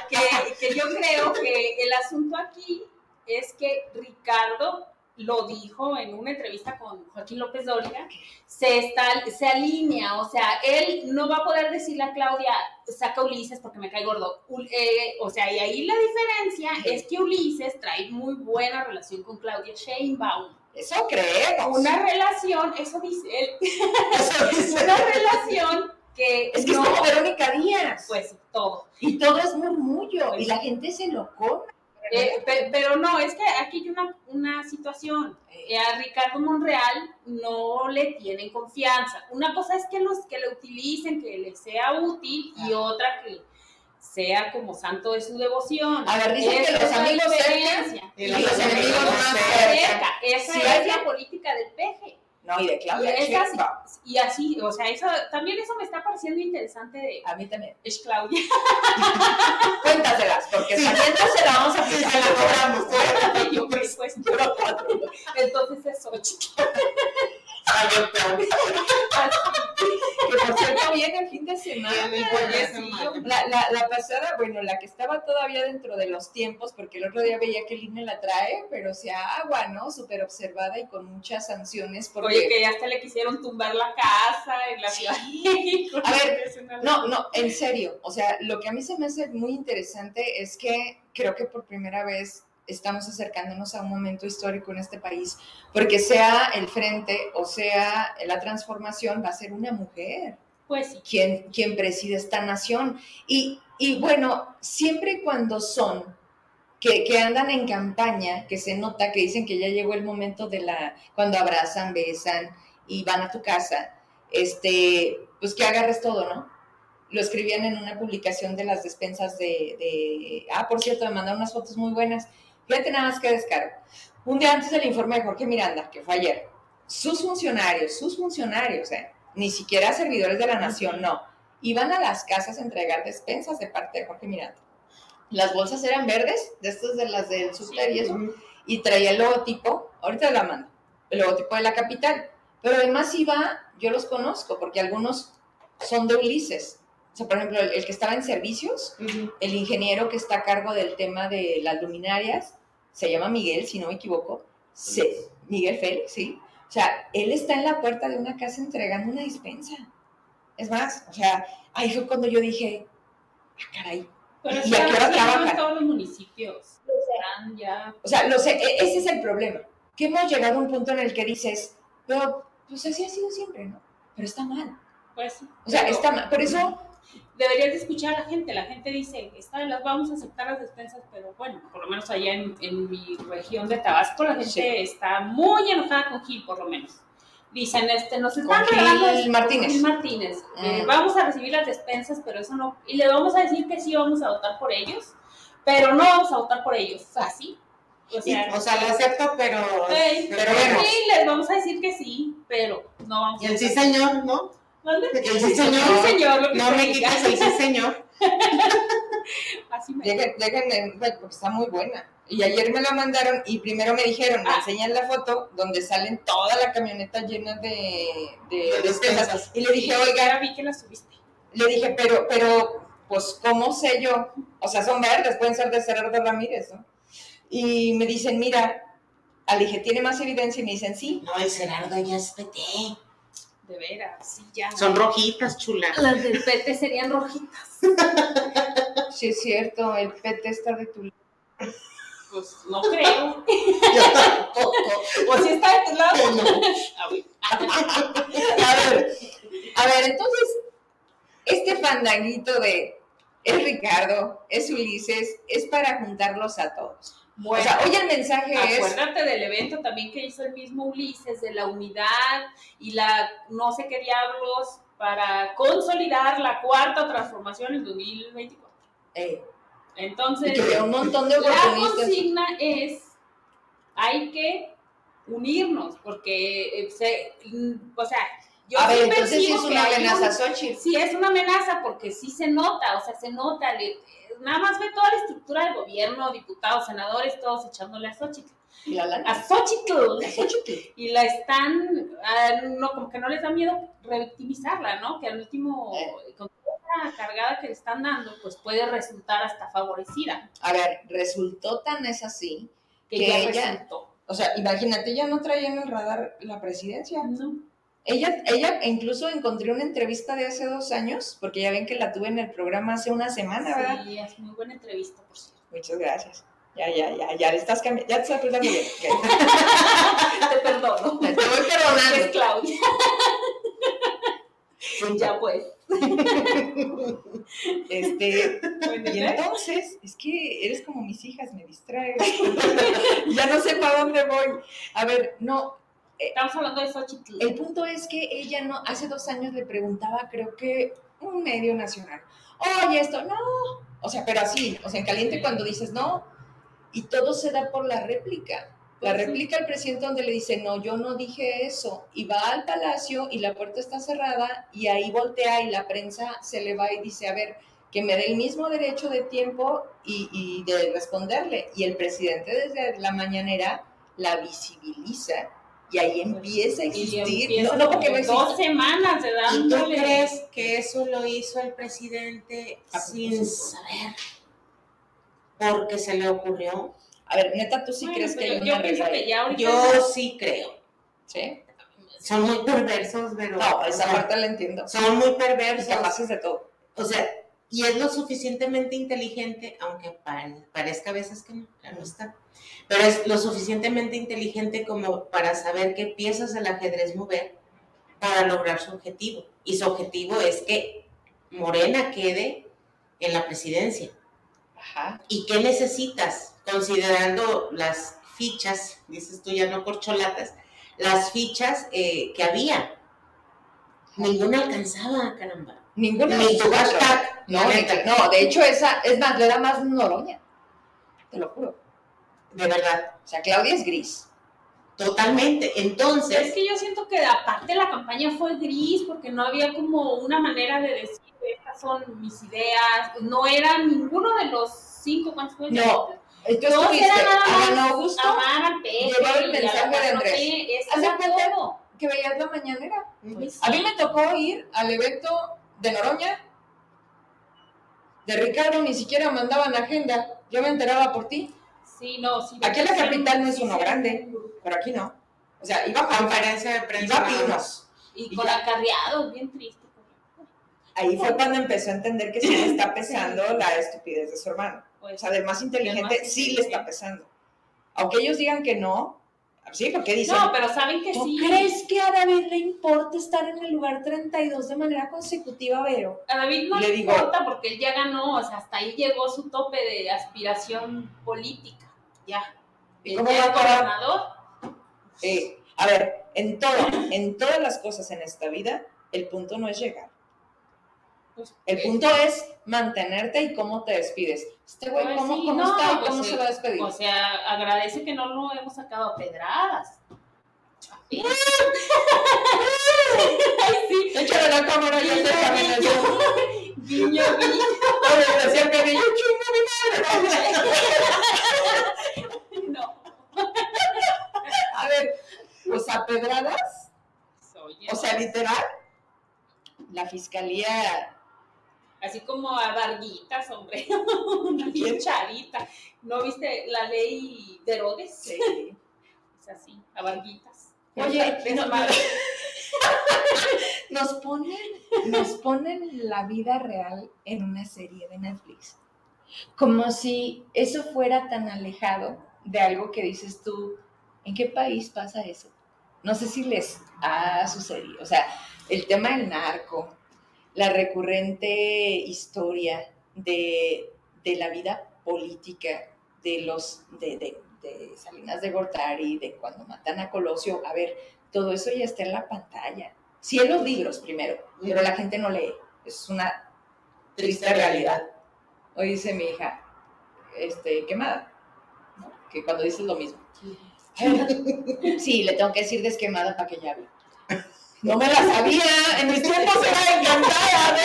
que, que yo creo que el asunto aquí es que Ricardo lo dijo en una entrevista con Joaquín López Dóriga, se, está, se alinea, o sea, él no va a poder decirle a Claudia, saca Ulises porque me cae gordo. Eh, o sea, y ahí la diferencia es que Ulises trae muy buena relación con Claudia Sheinbaum. Eso creemos. Una relación, eso dice él, una relación que... Es que no, es como Verónica Díaz. Pues todo. Y todo es murmullo, y la gente se lo come. Eh, pero, no, es que aquí hay una, una situación. Eh, a Ricardo Monreal no le tienen confianza. Una cosa es que los que le utilicen, que le sea útil, y otra que sea como santo de su devoción. A ver, dicen que los amigos cerca, y los, enemigos más cerca. Esa es la política del peje. No, y de Claudia y, y así, o sea, eso, también eso me está pareciendo interesante de... A mí también. Es Claudia. Cuéntatelas, porque sí. se la vamos a aplicar, la cobramos. Yo, pues, pues, entonces es que por viene el fin de semana. La, la, la, pasada, bueno, la que estaba todavía dentro de los tiempos, porque el otro día veía que el INE la trae, pero sea agua, ¿no? Súper observada y con muchas sanciones. Porque... Oye, que ya hasta le quisieron tumbar la casa en la ciudad. A ver, no, no, en serio. O sea, lo que a mí se me hace muy interesante es que creo que por primera vez estamos acercándonos a un momento histórico en este país, porque sea el frente o sea la transformación, va a ser una mujer. Pues Quien, quien preside esta nación. Y, y bueno, siempre y cuando son que, que, andan en campaña, que se nota que dicen que ya llegó el momento de la, cuando abrazan, besan y van a tu casa, este, pues que agarres todo, ¿no? Lo escribían en una publicación de las despensas de, de ah, por cierto, me mandaron unas fotos muy buenas Fíjate nada más que descargo. Un día antes del informe de Jorge Miranda, que fue ayer, sus funcionarios, sus funcionarios, eh, ni siquiera servidores de la nación, no, iban a las casas a entregar despensas de parte de Jorge Miranda. Las bolsas eran verdes, de estas de las del subter y eso, y traía el logotipo, ahorita la mando, el logotipo de la capital. Pero además iba, yo los conozco, porque algunos son de Ulises, o sea, por ejemplo, el, que estaba en servicios, el ingeniero que está a cargo del tema de las luminarias, se llama Miguel, si no me equivoco, sí, Miguel Félix, sí. O sea, él está en la puerta de una casa entregando una dispensa. Es más, o sea, ahí fue cuando yo dije, ah, caray. Pero ¿Y a qué hora trabajan? todos los municipios. Ya. O sea, lo sé, e, ese es el problema. Que hemos llegado a un punto en el que dices, pero pues así ha sido siempre, ¿no? Pero está mal. Pues O sea, está mal. Por eso deberías de escuchar a la gente. La gente dice, está, las vamos a aceptar las despensas, pero bueno, por lo menos allá en, en mi región de Tabasco la gente está muy enojada con Gil, por lo menos. Dicen, este, nos están Gil Martínez. Gil Martínez. Eh, mm. vamos a recibir las despensas, pero eso no. Y le vamos a decir que sí vamos a votar por ellos, pero no vamos a votar por ellos. Así. O sea, o sea, lo acepto, pero. pero sí, les vamos a decir que sí, pero no vamos a. Y el sí, señor, ¿no? ¿Dónde? El sí, señor. señor no me quitas el sí, señor. Así me déjenme, porque está muy buena. Y ayer me la mandaron y primero me dijeron, me ah. enseñan la foto donde salen toda la camioneta llena de, de, despensas. Y le dije, oiga, vi que la subiste. Le dije, pero, pero, pues, ¿cómo sé yo? O sea, son verdes, pueden ser de Cerrado Ramírez, ¿no? Y me dicen, mira, Le dije, ¿tiene más evidencia? Y me dicen, sí. No, el Gerardo ya es PT. De veras, sí, ya. Son rojitas, chula. Las del PT serían rojitas. Sí, es cierto, el PT está de tu lado. Pues no creo. Yo tampoco. O si está de tu lado. No. A ver, a ver, entonces, este fandanguito de es Ricardo, es Ulises, es para juntarlos a todos. Bueno, o sea, hoy el mensaje es, acuérdate del evento también que hizo el mismo Ulises, de la unidad y la no sé qué diablos para consolidar la cuarta transformación en 2024. eh, y Entonces, que veo un montón de la consigna es, hay que unirnos, porque, eh, se- mm, o sea, yo A ver, entonces sí es una amenaza un- Xochitl. Sí, es una amenaza porque sí se nota, o sea, se nota. le- nada más ve toda la estructura del gobierno, diputados, senadores, todos echándole a Xochitl. Y la lana. A Xochitl. La Xochitl. Y la están, ah, no, como que no les da miedo revictimizarla, ¿no? Que al último, Eh. con toda la cargada que le están dando, pues puede resultar hasta favorecida. A ver, resultó tan es así. Que, Que ya ella- resultó. O sea, imagínate, ella no traía en el radar la presidencia. No. Ella, ella incluso encontré una entrevista de hace dos años, porque ya ven que la tuve en el programa hace una semana, ¿verdad? Sí, es muy buena entrevista, por cierto. Muchas gracias. Ya, ya, ya, ya le estás cambiando, ya te estás portando bien. Te perdono. Te voy Es perdonando. Ya pues. Este, Bueno, y entonces, es que eres como mis hijas, me distraes. ya no sé para dónde voy. A ver, no, Estamos hablando de Xochitl. el punto es que ella no, hace dos años le preguntaba, creo que un medio nacional, oye, esto, no. O sea, pero así, o sea, en caliente cuando dices no, y todo se da por la réplica. La Pues réplica al presidente donde le dice, no, yo no dije eso, y va al palacio y la puerta está cerrada y ahí voltea y la prensa se le va y dice, a ver, que me dé el mismo derecho de tiempo y, y de responderle. Y el presidente desde la mañanera la visibiliza y ahí empieza a Pues Y existir. empieza No, no porque como dos semanas de ¿Y tú dándole. crees que eso lo hizo el presidente A sin propósito. saber? Porque se le ocurrió. A ver, neta, ¿tú sí Bueno, crees que hay yo una pienso regla que ya Yo sí creo. ¿Sí? Son muy perversos, pero. No, o esa sea, parte la entiendo. Son muy Y perversos. capaces de todo. O sea, y es lo suficientemente inteligente, aunque pare- parezca a veces que no, claro está. Pero es lo suficientemente inteligente como para saber qué piezas del ajedrez mover para lograr su objetivo. Y su objetivo es que Morena quede en la presidencia. Ajá. ¿Y qué necesitas? Considerando las fichas, dices tú ya no corcholatas, las fichas eh, que había. Ninguna alcanzaba, caramba. Ninguna Ni tu hashtag, No, que- no, de hecho, esa, es más, le da más Noroña. Te lo juro. De verdad, O sea, Claudia es gris. totalmente. Es Entonces, que yo siento que aparte la campaña fue gris porque no había como una manera de decir estas son mis ideas. No era ninguno de los cinco, ¿cuántos fue? No. Tú No, era nada a más Ana Augusto, Amar al peje. Llevar el a mensaje de 4T, Andrés. cuenta todo. que veías la mañanera. Pues A mí sí. me tocó ir al evento de Noroña, de Ricardo, ni siquiera mandaban agenda. Yo me enteraba por ti, Sí, no, sí. Aquí en la sí, capital no es uno sí, grande. pero aquí no. O sea, iba a conferencia de prensa. Iba Pinos. Y Y con ya. acarreados, bien triste. Ahí fue cuando empezó a entender que sí le está pesando la estupidez de su hermano. O Pues, sea, del más inteligente sí le está pesando. Aunque ellos digan que no, sí, porque dicen, no, pero saben que ¿tú sí. crees que a David le importa estar en el lugar 32 de manera consecutiva, Vero? A David no Le le digo- importa porque él ya ganó, o sea, hasta ahí llegó su tope de aspiración política. Ya. ¿Y Él cómo va a gobernador. Eh, a ver, en todo, en todas las cosas en esta vida, el punto no es llegar. Pues, El punto es mantenerte y cómo te despides. Este güey, ¿cómo, sí, cómo no, está y pues cómo se va a despedir? O sea, agradece que no lo hemos sacado a pedradas. Ay, sí. Échale la cámara, yo sé que dio- Guiño, guiño. Oye, decía Pedrillo, "Chinga mi madre". No. A ver, pues a pedradas, o sea, literal, la fiscalía, Así como a Varguitas, hombre. Una ¿Quién? charita. ¿No viste la ley de Herodes? sí, así, a Varguitas. Oye, Es no- madre. nos ponen, nos ponen la vida real en una serie de Netflix. Como si eso fuera tan alejado de algo que dices tú, ¿en qué país pasa eso? No sé si les ha sucedido. O sea, el tema del narco, la recurrente historia de, de la vida política de los de, de- de Salinas de Gortari, de cuando matan a Colosio. A ver, todo eso ya está en la pantalla. Sí en los libros primero, pero la gente no lee. Es una triste realidad. Hoy dice mi hija, este, quemada, ¿no? que cuando dices lo mismo. Sí, le tengo que decir desquemada para que ya hable. No me la sabía, en mis tiempos era encantada,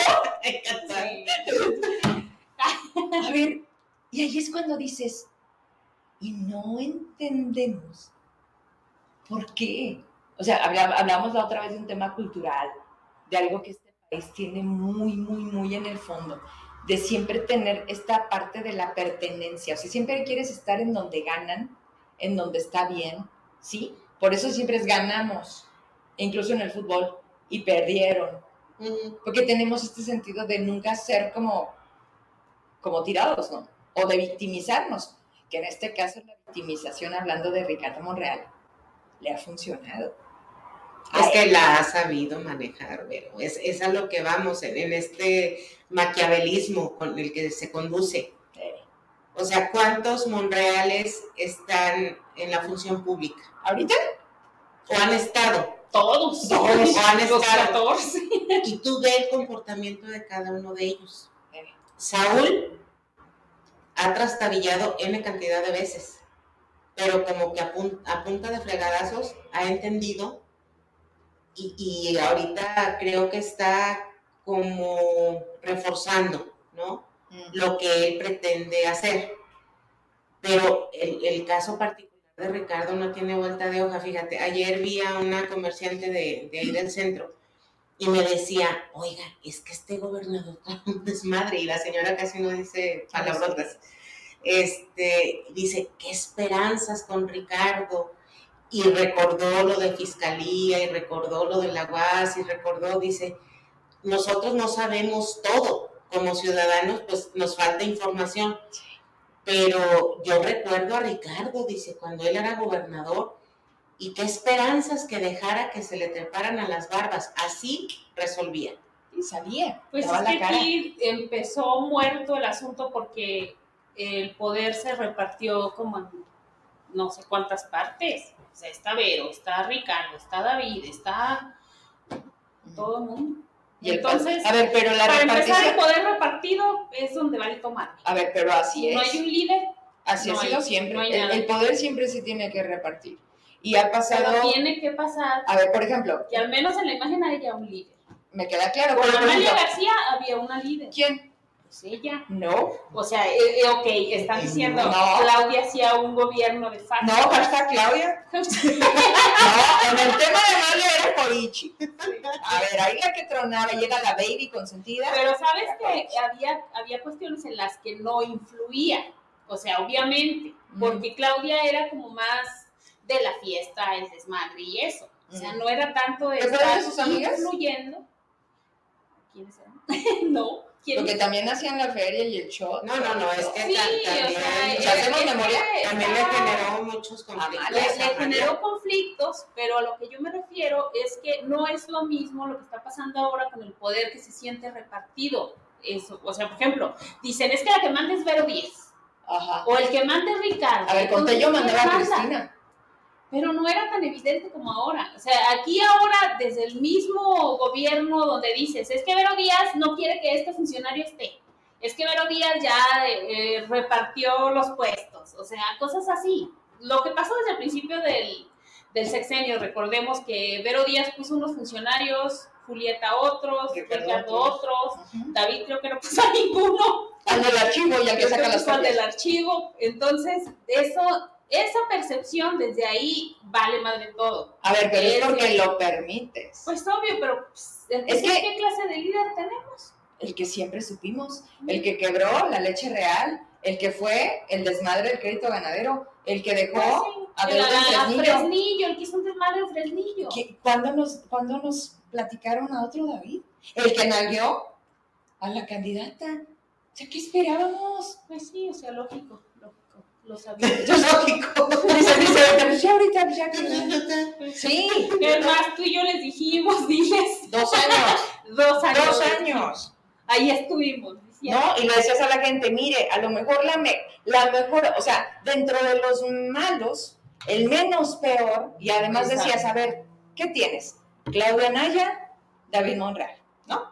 ¿no? A ver, y ahí es cuando dices, y no entendemos por qué. O sea, habla- hablamos la otra vez de un tema cultural, de algo que este país tiene muy, muy, muy en el fondo, de siempre tener esta parte de la pertenencia. O sea, siempre quieres estar en donde ganan, en donde está bien, ¿sí? Por eso siempre es ganamos, incluso en el fútbol, y perdieron, porque tenemos este sentido de nunca ser como, como tirados, ¿no? O de victimizarnos, que en este caso la victimización, hablando de Ricardo Monreal, le ha funcionado. Es que la ha sabido manejar, pero es, es a lo que vamos en, en este maquiavelismo con el que se conduce. O sea, ¿cuántos Monreales están en la función pública? Ahorita, ¿O han estado? Todos. Todos han Los estado. 14. Y tú ves el comportamiento de cada uno de ellos. eh, Saúl ha trastabillado N cantidad de veces, pero como que a, pun- a punta de fregadazos ha entendido y, y ahorita creo que está como reforzando, ¿no? mm, Lo que él pretende hacer. Pero el, el caso particular Ricardo no tiene vuelta de hoja, fíjate, ayer vi a una comerciante de, de ahí del centro y me decía, oiga, es que este gobernador trae un desmadre y la señora casi no dice palabrotas. Este, dice, qué esperanzas con Ricardo. Y recordó lo de fiscalía y recordó lo de la UAS y recordó, dice, nosotros no sabemos todo. Como ciudadanos, pues nos falta información. Pero yo recuerdo a Ricardo, dice, cuando él era gobernador, y qué esperanzas que dejara que se le treparan a las barbas. Así resolvía. y sabía, Pues es la que cara. aquí empezó muerto el asunto porque el poder se repartió como en no sé cuántas partes. O sea, está Vero, está Ricardo, está David, está todo el mundo. Y el Entonces, a ver, pero la para empezar, el repartición, poder repartido es donde vale tomar. a ver, pero así No es. hay un líder, Así no ha hay- sido siempre. no hay el, el poder siempre se tiene que repartir. Y ha pasado, pero tiene que pasar a ver, por ejemplo, que al menos en la imagen haya un líder. me queda claro, Con Amalia García había una líder. ¿quién? Pues ella. No, O sea, eh, eh, ok, están diciendo No. Claudia hacía un gobierno de facto. no, hashtag Claudia. No, en el tema de Amalia era Corichi. A ver, ahí la que tronaba era la baby consentida. Pero sabes que había, había cuestiones en las que no influía. O sea, obviamente, porque Claudia era como más de la fiesta, el desmadre y eso. O sea, Ujú. no era tanto de ¿Te acuerdas de estar sus amigas? influyendo. ¿Quiénes eran? no. ¿Quiénes? Porque también hacían la feria y el show. No, no, no, es que Sí, ta- o también, sea, O sea, ¿hacemos que memoria? también le generó muchos conflictos. Amalia, le, generó conflictos, pero a lo que yo me refiero es que no es lo mismo lo que está pasando ahora con el poder que se siente repartido. Eso, o sea, por ejemplo, dicen es que la que manda es Vero 10 Ajá. o el que manda es Ricardo. A ver, conté yo mandaba a. Cristina. Pero no era tan evidente como ahora. O sea, aquí ahora, desde el mismo gobierno donde dices, es que Vero Díaz no quiere que este funcionario esté. Es que Vero Díaz ya eh, repartió los puestos. O sea, cosas así. Lo que pasó desde el principio del, del sexenio, recordemos que Vero Díaz puso unos funcionarios, Julieta otros, Ricardo otros. David creo que no puso a ninguno. Al del archivo, ya que saca las fue al del archivo. Entonces, eso, esa percepción desde ahí vale madre todo. A ver, pero es Es porque que- lo permites. Pues obvio, pero pues, entonces, Es que- ¿qué clase de líder tenemos? El que siempre supimos, el que quebró la leche real, el que fue el desmadre del crédito ganadero, el que dejó Pues sí. La- en la- Fresnillo. Fresnillo, el que hizo un desmadre en Fresnillo. ¿Qué- ¿Cuándo nos, ¿Cuándo nos platicaron a otro David? El que nalgueó a la candidata. O sea, ¿qué esperábamos? Pues sí, o sea, lógico, lo sabía. Eso es lógico. Dice, dice, ahorita, ya ahorita, ya que- Sí, ¿Qué más? Tú y yo les dijimos, diles, dos años. dos años. Dos años. Ahí estuvimos diciendo. ¿No? Y le decías a la gente, mire, a lo mejor la, me- la mejor, o sea, dentro de los malos, el menos peor, y además Exacto. decías, a ver, ¿qué tienes? Claudia Naya, David Monreal, ¿no?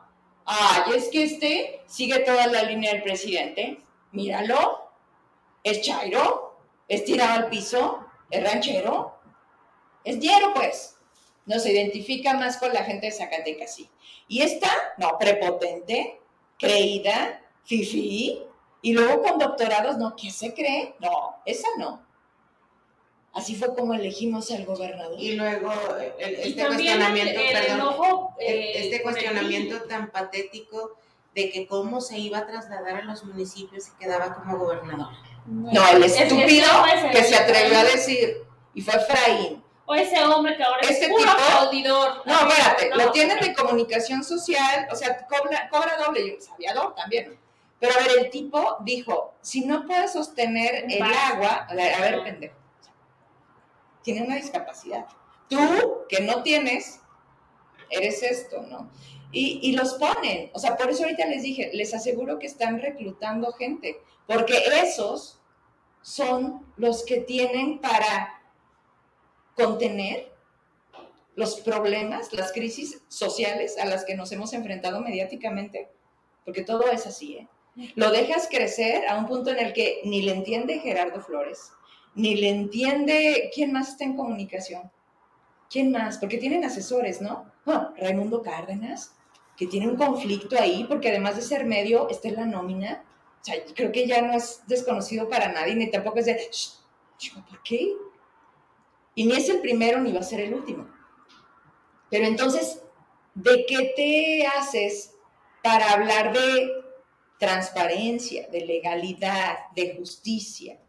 Ay, es que este sigue toda la línea del presidente, míralo, es chairo, es tirado al piso, es ranchero, es diero, pues. No se identifica más con la gente de Zacatecas, sí. Y esta, no, prepotente, creída, fifí, y luego con doctorados, no, ¿qué se cree? No, esa no. Así fue como elegimos al gobernador. Y luego eh, el- Y este cuestionamiento, el perdón, enojo. el- eh, este el cuestionamiento tan patético de que cómo se iba a trasladar a los municipios y quedaba como gobernador. No, el Es que estúpido no que se atrevió a decir, y fue Efraín. O ese hombre que ahora Este es puro tipo- aplaudidor. No, espérate, No, lo tienen de comunicación social, o sea, cobra, cobra doble, y sabiador también. Pero a ver, el tipo dijo, si no puedes sostener el agua, a ver, a ver, pendejo, tiene una discapacidad. Tú, que no tienes, eres esto, ¿no? Y, los ponen, o sea, por eso ahorita les dije, les aseguro que están reclutando gente, porque esos son los que tienen para contener los problemas, las crisis sociales a las que nos hemos enfrentado mediáticamente, porque todo es así, ¿eh? Lo dejas crecer a un punto en el que ni le entiende Gerardo Flores, ni le entiende quién más está en comunicación. ¿Quién más? Porque tienen asesores, ¿no? Ah, Raimundo Cárdenas, que tiene un conflicto ahí, porque además de ser medio, está en la nómina. O sea, creo que ya no es desconocido para nadie, ni tampoco es de, "Shh, chico, ¿por qué? Y ni es el primero ni va a ser el último. Pero entonces, ¿de qué te haces para hablar de transparencia, de legalidad, de justicia?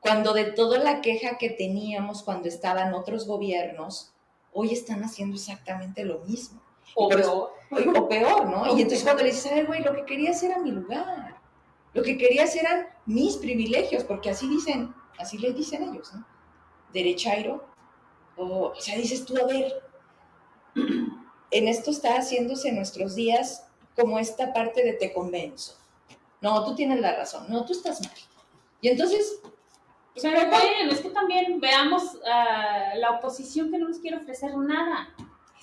Cuando de toda la queja que teníamos cuando estaban otros gobiernos, hoy están haciendo exactamente lo mismo. O peor. O peor, ¿no? Y entonces cuando le dices, ay, güey, lo que querías era mi lugar. Lo que querías eran mis privilegios, porque así dicen, así le dicen ellos, ¿no? Derechairo. O, o sea, dices tú, a ver, en esto está haciéndose en nuestros días como esta parte de te convenzo. No, tú tienes la razón. No, tú estás mal. Y entonces, pues, Pero bueno, es que también veamos a la oposición que no nos quiere ofrecer nada.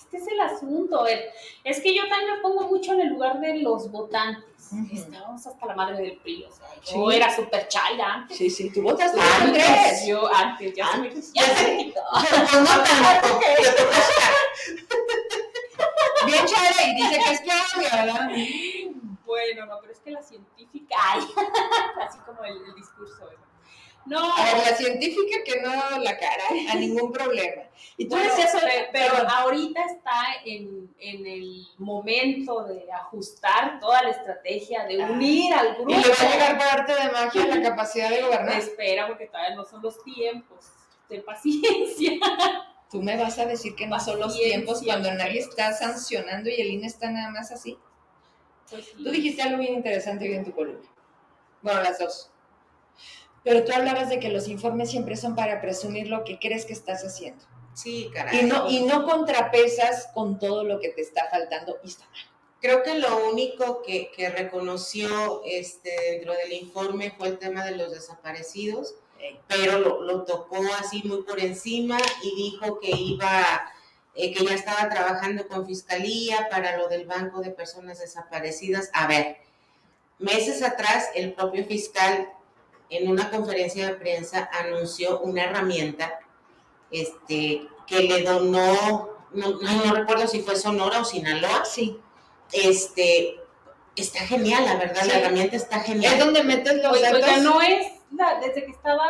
Este es el asunto. el- Es que yo también me pongo mucho en el lugar de los votantes. Estábamos hasta la madre del PRI. O sea, Sí. yo era súper chaira antes. sí, sí, tú votas por Antes. Andrés. Yo antes, ya Antes. ya se me quitó. Pues no tanto. Bien chévere, y dice que es Claudia, ¿verdad? Bueno, no, pero es que la científica, ay, así como el, el discurso. ¿verdad? No, A ver, la científica que no la cara a ningún problema. Y tú Bueno, decías, pe- pero ahorita está en, en el momento de ajustar toda la estrategia, de Ah. unir al grupo. y le va a llegar por arte de magia la capacidad de gobernar. Espera, porque todavía no son los tiempos. De paciencia. Tú me vas a decir que no son los tiempos cuando nadie está sancionando y el INE está nada más así. Pues sí. Tú dijiste algo bien interesante hoy en tu columna. Bueno, las dos. Pero tú hablabas de que los informes siempre son para presumir lo que crees que estás haciendo. Sí, caray. Y no, y no contrapesas con todo lo que te está faltando y está mal. Creo que lo único que, que reconoció este, dentro del informe fue el tema de los desaparecidos, pero lo, lo tocó así muy por encima y dijo que iba, eh, que ya estaba trabajando con fiscalía para lo del banco de personas desaparecidas. A ver, meses atrás el propio fiscal en una conferencia de prensa anunció una herramienta este, que le donó, no, no- no recuerdo si fue Sonora o Sinaloa, Sí. este, está genial, la verdad, Sí. la herramienta está genial. Es donde metes los Oiga, datos. no es la- desde que estaba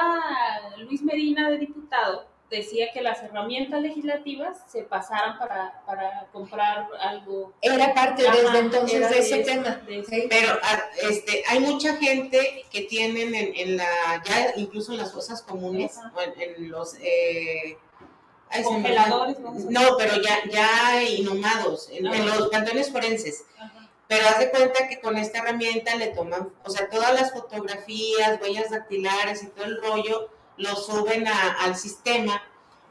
Luis Medina de diputado, decía que las herramientas legislativas se pasaran para, para comprar algo. Era parte Ajá, desde entonces de ese tema. de eso. ¿sí? Pero ah, este, hay mucha gente que tienen en, en la, ya incluso en las fosas comunes, Ajá. en, en los eh, ay, Congeladores. ¿no? Pero ya, ya inhumados, en, en Ajá. los panteones forenses. Ajá. Pero haz de cuenta que con esta herramienta le toman, o sea, todas las fotografías, huellas dactilares y todo el rollo, lo suben a- al sistema.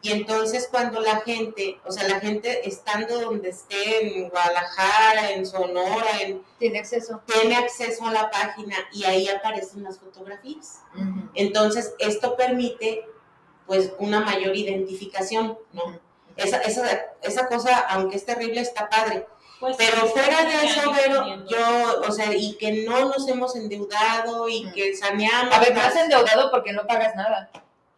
Y entonces cuando la gente, o sea, la gente estando donde esté, en Guadalajara, en Sonora, en, Tiene acceso. tiene acceso a la página y ahí aparecen las fotografías. Entonces, esto permite, pues, una mayor identificación, ¿no? Esa, esa, esa cosa, aunque es terrible, está padre. Pues, Pero fuera de eso, teniendo. yo, o sea, y que no nos hemos endeudado y Mm. que saneamos. A ver, no has endeudado porque no pagas nada.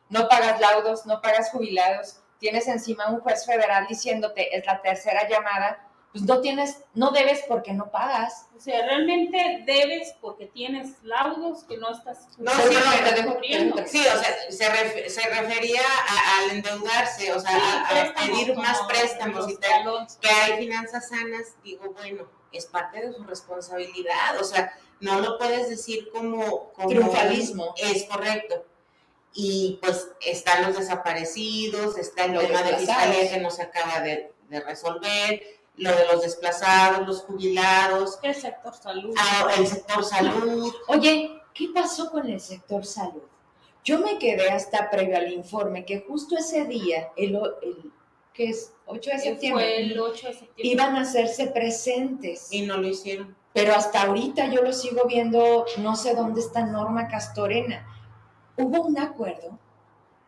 No pagas laudos, no pagas jubilados. Tienes encima un juez federal diciéndote, es la tercera llamada. Pues no tienes, no debes porque no pagas. O sea, realmente debes porque tienes laudos que no estás No, sí, dejo- cubriendo. Sí, o sea, se, ref- se refería a- al endeudarse, o sea, Sí, a, pedir más préstamos y tal. que hay finanzas sanas, digo, bueno, es parte de su responsabilidad, o sea, no lo puedes decir como... como Triunfalismo. Es correcto. Y pues están los desaparecidos, está el Los tema de fiscalía que no se acaba de, de resolver, lo de los desplazados, los jubilados, El sector salud. ah, el sector salud. Oye, ¿qué pasó con el sector salud? Yo me quedé hasta previo al informe que justo ese día, el, el ¿qué es? 8 de que septiembre, fue el 8 de septiembre. iban a hacerse presentes. Y no lo hicieron. Pero hasta ahorita yo lo sigo viendo, no sé dónde está Norma Castorena. ¿Hubo un acuerdo?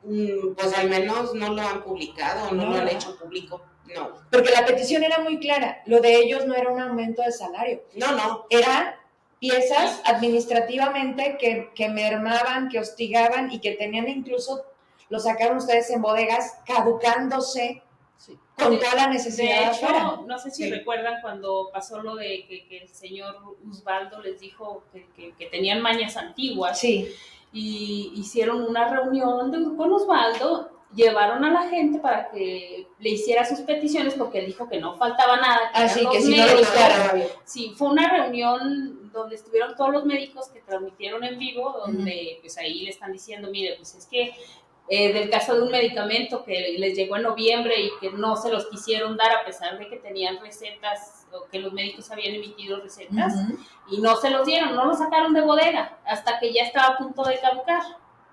Mm, Pues al menos no lo han publicado, no, No, lo han hecho público. No, Porque la petición era muy clara. Lo de ellos no era un aumento de salario. no, no. Eran piezas administrativamente que, que mermaban, que hostigaban y que tenían incluso, lo sacaron ustedes en bodegas, caducándose Sí. con De- toda la De necesidad hecho, afuera. no sé si Sí. recuerdan cuando pasó lo de que, que el señor Osvaldo les dijo que, que- que tenían mañas antiguas Sí, y hicieron una reunión de- con Osvaldo, llevaron a la gente para que le hiciera sus peticiones porque él dijo que no faltaba nada. eran así que si no lo médicos. buscaron. Sí, fue una reunión donde estuvieron todos los médicos que transmitieron en vivo, donde pues ahí le están diciendo, mire, pues es que eh, del caso de un medicamento que les llegó en noviembre y que no se los quisieron dar a pesar de que tenían recetas o que los médicos habían emitido recetas Ujú. y no se los dieron, no los sacaron de bodega hasta que ya estaba a punto de caducar.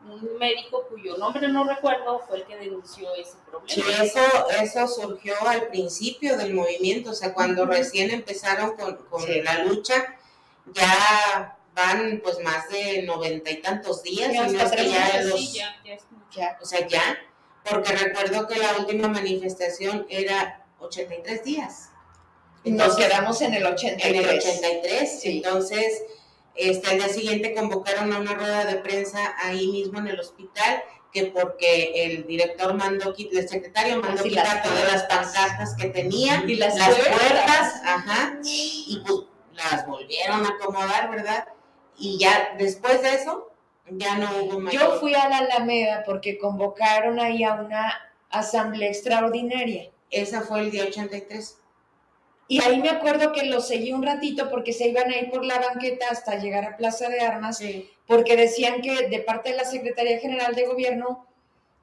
Un médico cuyo nombre no recuerdo fue el que denunció ese problema. Sí, eso, eso surgió al principio del movimiento, o sea, cuando Ujú. recién empezaron con, con Sí. la lucha, ya van pues más de noventa y tantos días, Ya y hasta que ya los- Sí, ya, ya es mucho. Ya. o sea, ya, porque recuerdo que la última manifestación era 83 días. Nos Entonces, quedamos en el en 83. el 83, Sí. entonces este, al día siguiente convocaron a una rueda de prensa ahí mismo en el hospital, que porque el director mandó el secretario mandó quitar las todas las pancartas que tenía, Y las las puertas. puertas, ajá, y pues las volvieron a acomodar, ¿verdad? Y ya después de eso, ya no hubo mayor. Yo fui a la Alameda porque convocaron ahí a una asamblea extraordinaria. Esa fue el día 83. Y ahí me acuerdo que lo seguí un ratito porque se iban a ir por la banqueta hasta llegar a Plaza de Armas, Sí. porque decían que de parte de la Secretaría General de Gobierno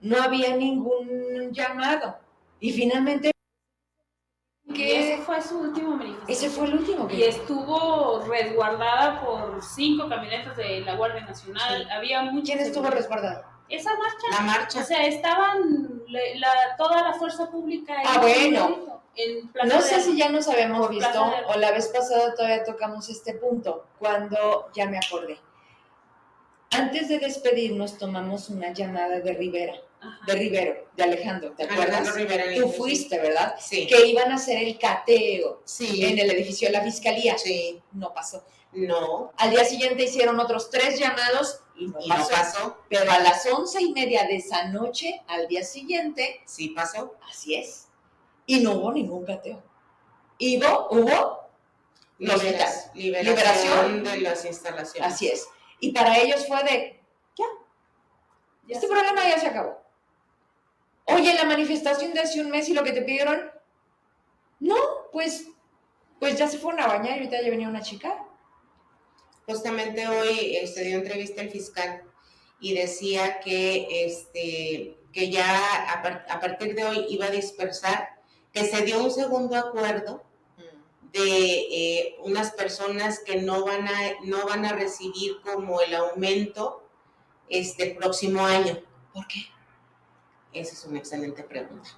no había ningún llamado. Y finalmente, Y ese fue su último manifestación. ese fue el último y que estuvo resguardada por cinco camionetas de la Guardia Nacional. Sí. Había mucha ¿Quién estuvo seguridad. resguardado? Esa marcha, La marcha. o sea, estaban la, toda la fuerza pública en Ah, bueno. en No de sé si ya nos habíamos visto de o la vez pasada todavía tocamos este punto, cuando ya me acordé. Antes de despedirnos tomamos una llamada de Rivera, Ajá. de Rivero, de Alejandro, ¿te acuerdas? Alejandro Rivera. Tú fuiste, ¿verdad? Sí. Que iban a hacer el cateo Sí. en el edificio de la fiscalía. Sí. No pasó. No. Al día siguiente hicieron otros tres llamados y no Y no pasó. Pero a las once y media de esa noche, al día siguiente, Sí pasó. así es. Y no hubo ningún cateo. Hubo, hubo liberación. liberación de las instalaciones. Así es. Y para ellos fue de, ya, este sé. programa ya se acabó. Oye, la manifestación de hace un mes y lo que te pidieron. No, pues, pues ya se fueron a bañar y ahorita ya venía una chica. Justamente hoy se dio entrevista el fiscal y decía que, este, que ya a, par- a partir de hoy iba a dispersar, que se dio un segundo acuerdo de eh, unas personas que no van a no van a recibir como el aumento este próximo año. ¿Por qué? Esa es una excelente pregunta.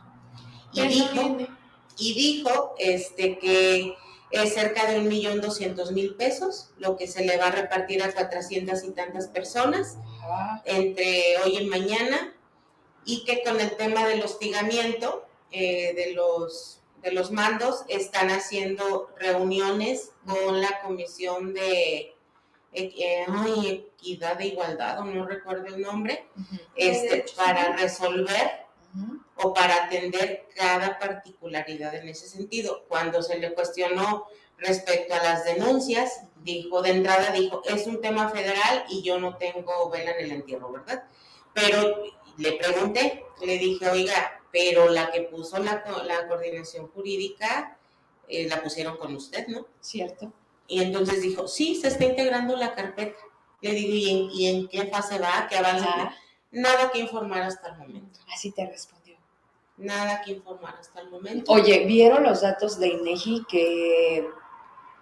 Y ¿Quién no dijo, y dijo este que es cerca de un millón doscientos mil pesos, lo que se le va a repartir a cuatrocientas y tantas personas Ah, entre hoy y mañana, y que con el tema del hostigamiento eh, de los de los mandos están haciendo reuniones con la comisión de eh, eh, ay, equidad de igualdad, o no recuerdo el nombre, este, para resolver o para atender cada particularidad en ese sentido. Cuando se le cuestionó respecto a las denuncias, dijo, de entrada dijo, es un tema federal y yo no tengo vela en el entierro, ¿verdad? Pero le pregunté, le dije, oiga, pero la que puso la, co- la coordinación jurídica, eh, la pusieron con usted, ¿no? Cierto. Y entonces dijo, sí, se está integrando la carpeta. Le digo, ¿y en, y en qué fase va? ¿Qué avance? Ah, Nada que informar hasta el momento. así te respondió. Nada que informar hasta el momento. Oye, ¿vieron los datos de INEGI que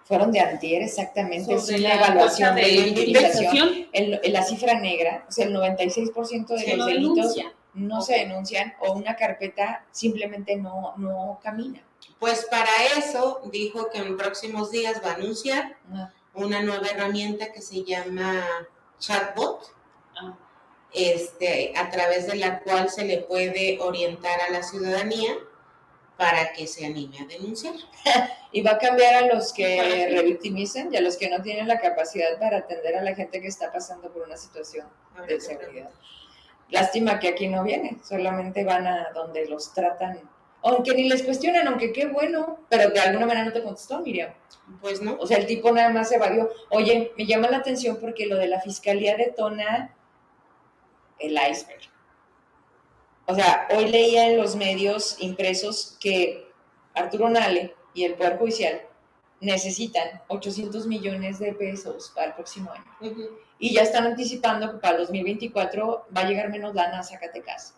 fueron de antier exactamente? Es Sobre una la evaluación de de inflación, El- la cifra negra, o sea, el 96% de se los lo delitos denuncia. no se denuncian o una carpeta simplemente no, no camina. Pues para eso dijo que en próximos días va a anunciar Ah, una nueva herramienta que se llama chatbot, Ah, este, a través de la cual se le puede orientar a la ciudadanía para que se anime a denunciar. Y va a cambiar a los que Parece. revictimizan y a los que no tienen la capacidad para atender a la gente que está pasando por una situación de seguridad. Lástima que aquí no vienen, solamente van a donde los tratan, aunque ni les cuestionan, aunque qué bueno, pero de alguna manera no te contestó, Miriam. Pues no, O sea, el tipo nada más evadió. Oye, me llama la atención porque lo de la fiscalía detona el iceberg. O sea, hoy leía en los medios impresos que Arturo Nale y el Poder Judicial necesitan 800 millones de pesos para el próximo año. Y ya están anticipando que para el 2024 va a llegar menos lana a Zacatecas.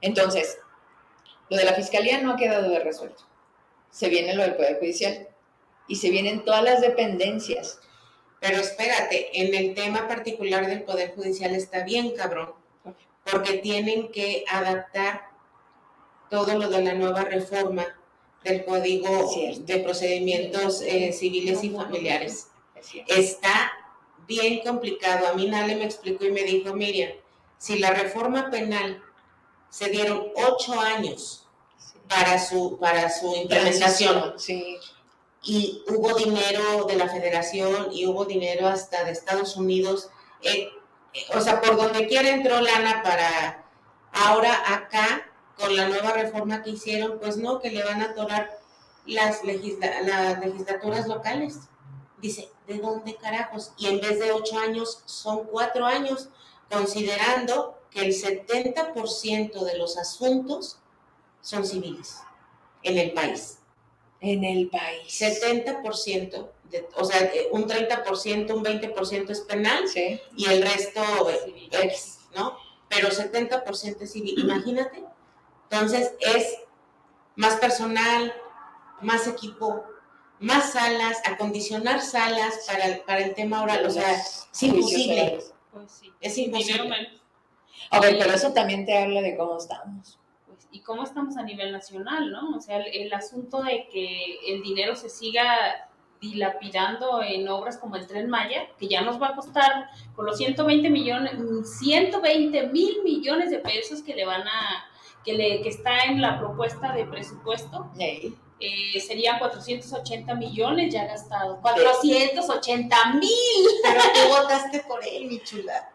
Entonces, lo de la fiscalía no ha quedado de resuelto. Se viene lo del Poder Judicial y se vienen todas las dependencias. Pero espérate, en el tema particular del Poder Judicial está bien, cabrón, porque tienen que adaptar todo lo de la nueva reforma del Código de Procedimientos eh, Civiles y Familiares. Está bien complicado. A mí Nale me explicó y me dijo, Miriam, si la reforma penal se dieron ocho años para su, para su implementación, Sí. y hubo dinero de la federación y hubo dinero hasta de Estados Unidos. eh, eh, o sea, por donde quiera entró lana para ahora acá, con la nueva reforma que hicieron, pues no, que le van a atorar las, legisla- las legislaturas locales. Dice, ¿de dónde carajos? Y en vez de ocho años, son cuatro años, considerando que el 70% de los asuntos son civiles en el país. En el país. 70%, de, o sea, eh, un 30%, un 20% es penal Sí. y el resto eh, Civil. X, ¿no? Pero 70% es civil, imagínate. Entonces es más personal, más equipo, más salas, acondicionar salas para el, para el tema oral, o sea, es imposible, Pues sí. es imposible. Ver, pero eso también te habla de cómo estamos. Pues, ¿Y cómo estamos a nivel nacional, no? O sea, el, el asunto de que el dinero se siga dilapidando en obras como el Tren Maya, que ya nos va a costar con los 120 millones, 120 mil millones de pesos que le van a, que le, que está en la propuesta de presupuesto, Ey. eh, serían 480 millones ya gastados. 480 mil. Pero tú votaste por él, mi chula.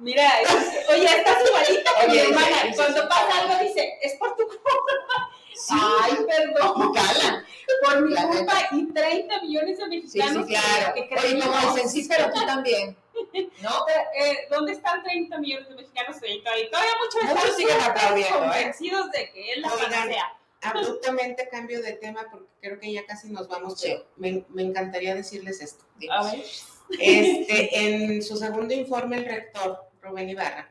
Mira, es- oye, estás igualita que mi Oye, hermana. sí, sí, Cuando sí, pasa sí. algo dice, es por tu culpa. Sí. Ay, perdón. Cala. Por mi culpa y 30 millones de Sí, mexicanos sí, claro. que Oye, creímos. como dicen, sí, pero tú también. ¿No? Eh, ¿Dónde están 30 millones de mexicanos? Y todavía muchos Muchos están siguen ¿eh? convencidos de que es la Oigan, panacea. Abruptamente cambio de tema porque creo que ya casi nos vamos, pero me, me encantaría decirles esto. A ver. Este, en su segundo informe, el rector, Rubén Ibarra,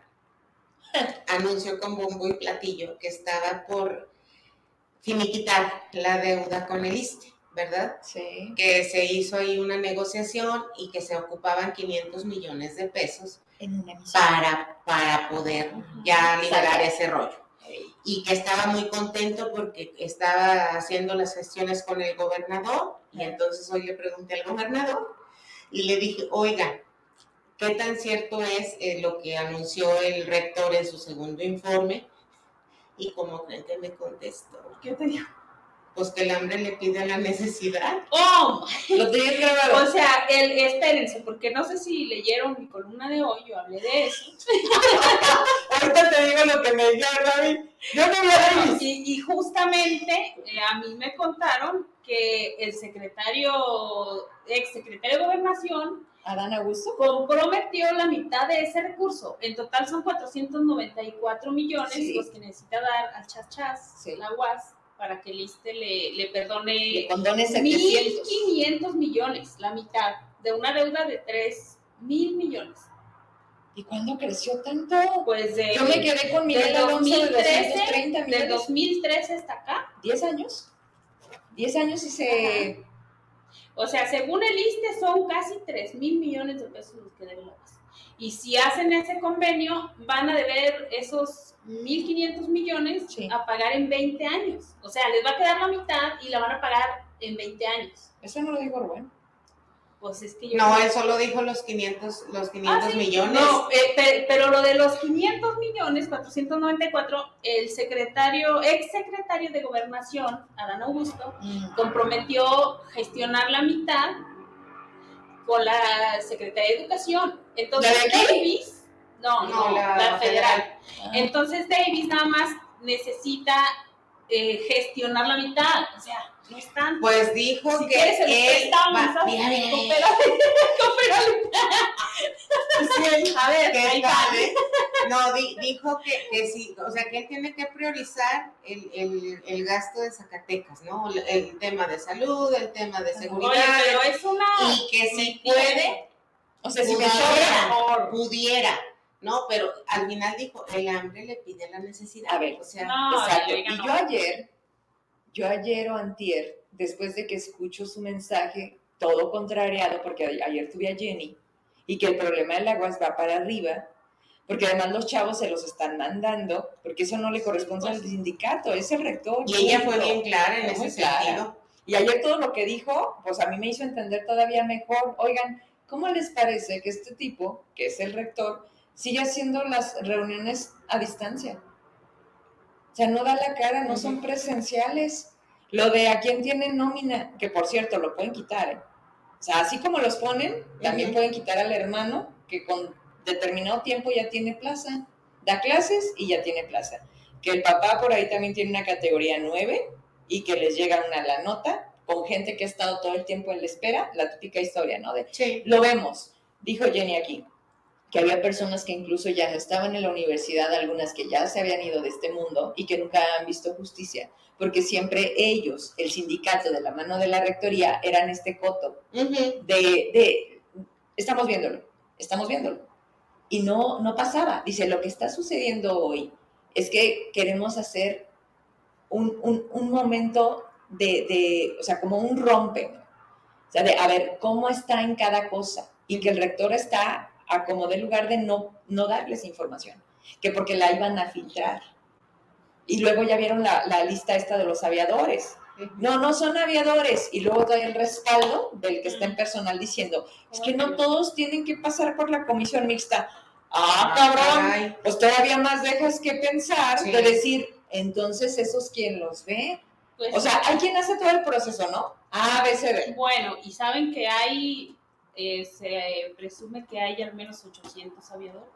anunció con bombo y platillo que estaba por finiquitar la deuda con el ISTE, ¿verdad? Sí. Que se hizo ahí una negociación y que se ocupaban 500 millones de pesos En para, para poder ya liberar ese rollo. Y que estaba muy contento porque estaba haciendo las gestiones con el gobernador y entonces hoy le pregunté al gobernador y le dije, oiga, ¿qué tan cierto es eh, lo que anunció el rector en su segundo informe? Y como creen que me contestó, ¿Qué te digo? pues que el hambre le pide a la necesidad. ¡Oh! Lo tenías grabado. O sea, el, espérense, porque no sé si leyeron mi columna de hoy, yo hablé de eso. Ahorita te digo lo que me dijeron, David. Yo no lo Y, y justamente eh, a mí me contaron que el secretario, ex secretario de Gobernación, Adán Augusto. comprometió la mitad de ese recurso. En total son 494 millones Sí. los que necesita dar al Chas Chas, Sí. la UAS, para que el le, le perdone De condones 700. 1.500 millones, la mitad, de una deuda de 3 mil millones. ¿Y cuándo creció tanto? Pues de, Yo me quedé con Miguel de 2013, 230 del millones. 2013 hasta acá. 10 años. 10 años y se. O sea, según el ISTE son casi 3 mil millones de pesos los que debe la UAS. Y si hacen ese convenio, van a deber esos 1.500 millones Sí. a pagar en 20 años. O sea, les va a quedar la mitad y la van a pagar en 20 años. Eso no lo dijo Rubén. Pues es que yo... No, él solo dijo los 500, los 500 Ah, sí. millones. No, eh, pe- pero lo de los 500 millones, 494, el secretario, ex secretario de Gobernación, Adán Augusto, comprometió gestionar la mitad con la Secretaría de Educación. Entonces, ¿La de aquí? Davis, no, no, No, la la, federal. Ah. Entonces, Davis nada más necesita eh, gestionar la mitad. O sea, no es tanto. Pues dijo Si que él va- mira, mira. A ver, ¿qué tal, eh? No, di- dijo que, que sí, o sea, que él tiene que priorizar el, el, el gasto de Zacatecas, ¿no? El, el tema de salud, el tema de seguridad, Oye, pero es una... y que si puede, O sea, si me Pudiera. sobra. pudiera, ¿no? Pero al final dijo, el hambre le pide la necesidad. A ver, o sea, No, Exacto. Y yo ayer, yo ayer o antier, después de que escucho su mensaje, todo contrariado, porque ayer tuve a Jenny, y que el problema del aguas va para arriba, porque además los chavos se los están mandando, porque eso no le corresponde al sindicato, es el rector. y ella fue bien clara en ese clara. sentido. Y ayer todo lo que dijo, pues a mí me hizo entender todavía mejor. Oigan, ¿cómo les parece que este tipo, que es el rector, sigue haciendo las reuniones a distancia? O sea, no da la cara, no son presenciales. Lo de a quién tienen nómina, que por cierto lo pueden quitar. ¿eh? O sea, así como los ponen, también pueden quitar al hermano que con determinado tiempo ya tiene plaza. Da clases y ya tiene plaza. Que el papá por ahí también tiene una categoría 9 y que les llega una la nota con gente que ha estado todo el tiempo en la espera, la típica historia, ¿no? De, Sí. lo vemos, dijo Jenny aquí, que había personas que incluso ya no estaban en la universidad, algunas que ya se habían ido de este mundo y que nunca han visto justicia, porque siempre ellos, el sindicato de la mano de la rectoría, eran este coto de, de estamos viéndolo, estamos viéndolo. Y no, no pasaba. Dice, lo que está sucediendo hoy es que queremos hacer un, un- un momento de, de, o sea, como un rompe. O sea, de, a ver, ¿cómo está en cada cosa? Y que el rector está a como de lugar de no, no darles información, que porque la iban a filtrar. Y luego ya vieron la, la lista esta de los aviadores. No, no son aviadores. Y luego todavía el respaldo del que está en personal diciendo, es que no todos tienen que pasar por la comisión mixta. Ah, cabrón. Caray. Pues todavía más dejas que pensar Sí. de decir, entonces esos quién los ve. Pues, O sea, hay quien hace todo el proceso, ¿no? A, B, C, D. Bueno, y saben que hay, eh, se presume que hay al menos 800 aviadores.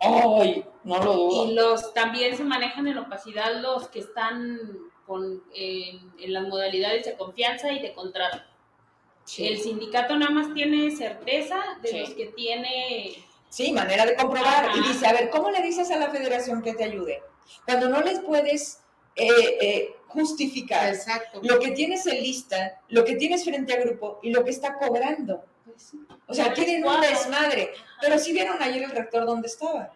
Ay, no lo dudo. Y los también se manejan en opacidad los que están con, en, en las modalidades de confianza y de contrato. Sí. El sindicato nada más tiene certeza de Sí. los que tiene... Sí, manera de comprobar. Ajá. Y dice, a ver, ¿cómo le dices a la federación que te ayude? Cuando no les puedes eh, eh, justificar Exacto. lo que tienes en lista, lo que tienes frente a grupo y lo que está cobrando. O sea, tienen un desmadre. Pero sí vieron ayer el rector dónde estaba.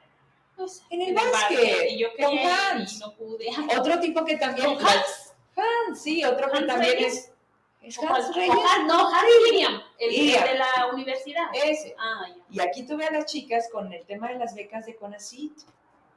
Pues, En el básquet, Y yo con Hans. y no pude. Otro tipo que también... ¿Con Hans? Hans, sí, otro que también Reyes. es... ¿Es Hans Reyes? no, Hans Miriam, el, de la universidad. Ese. Ah, ya. Y aquí tuve a las chicas con el tema de las becas de CONACYT,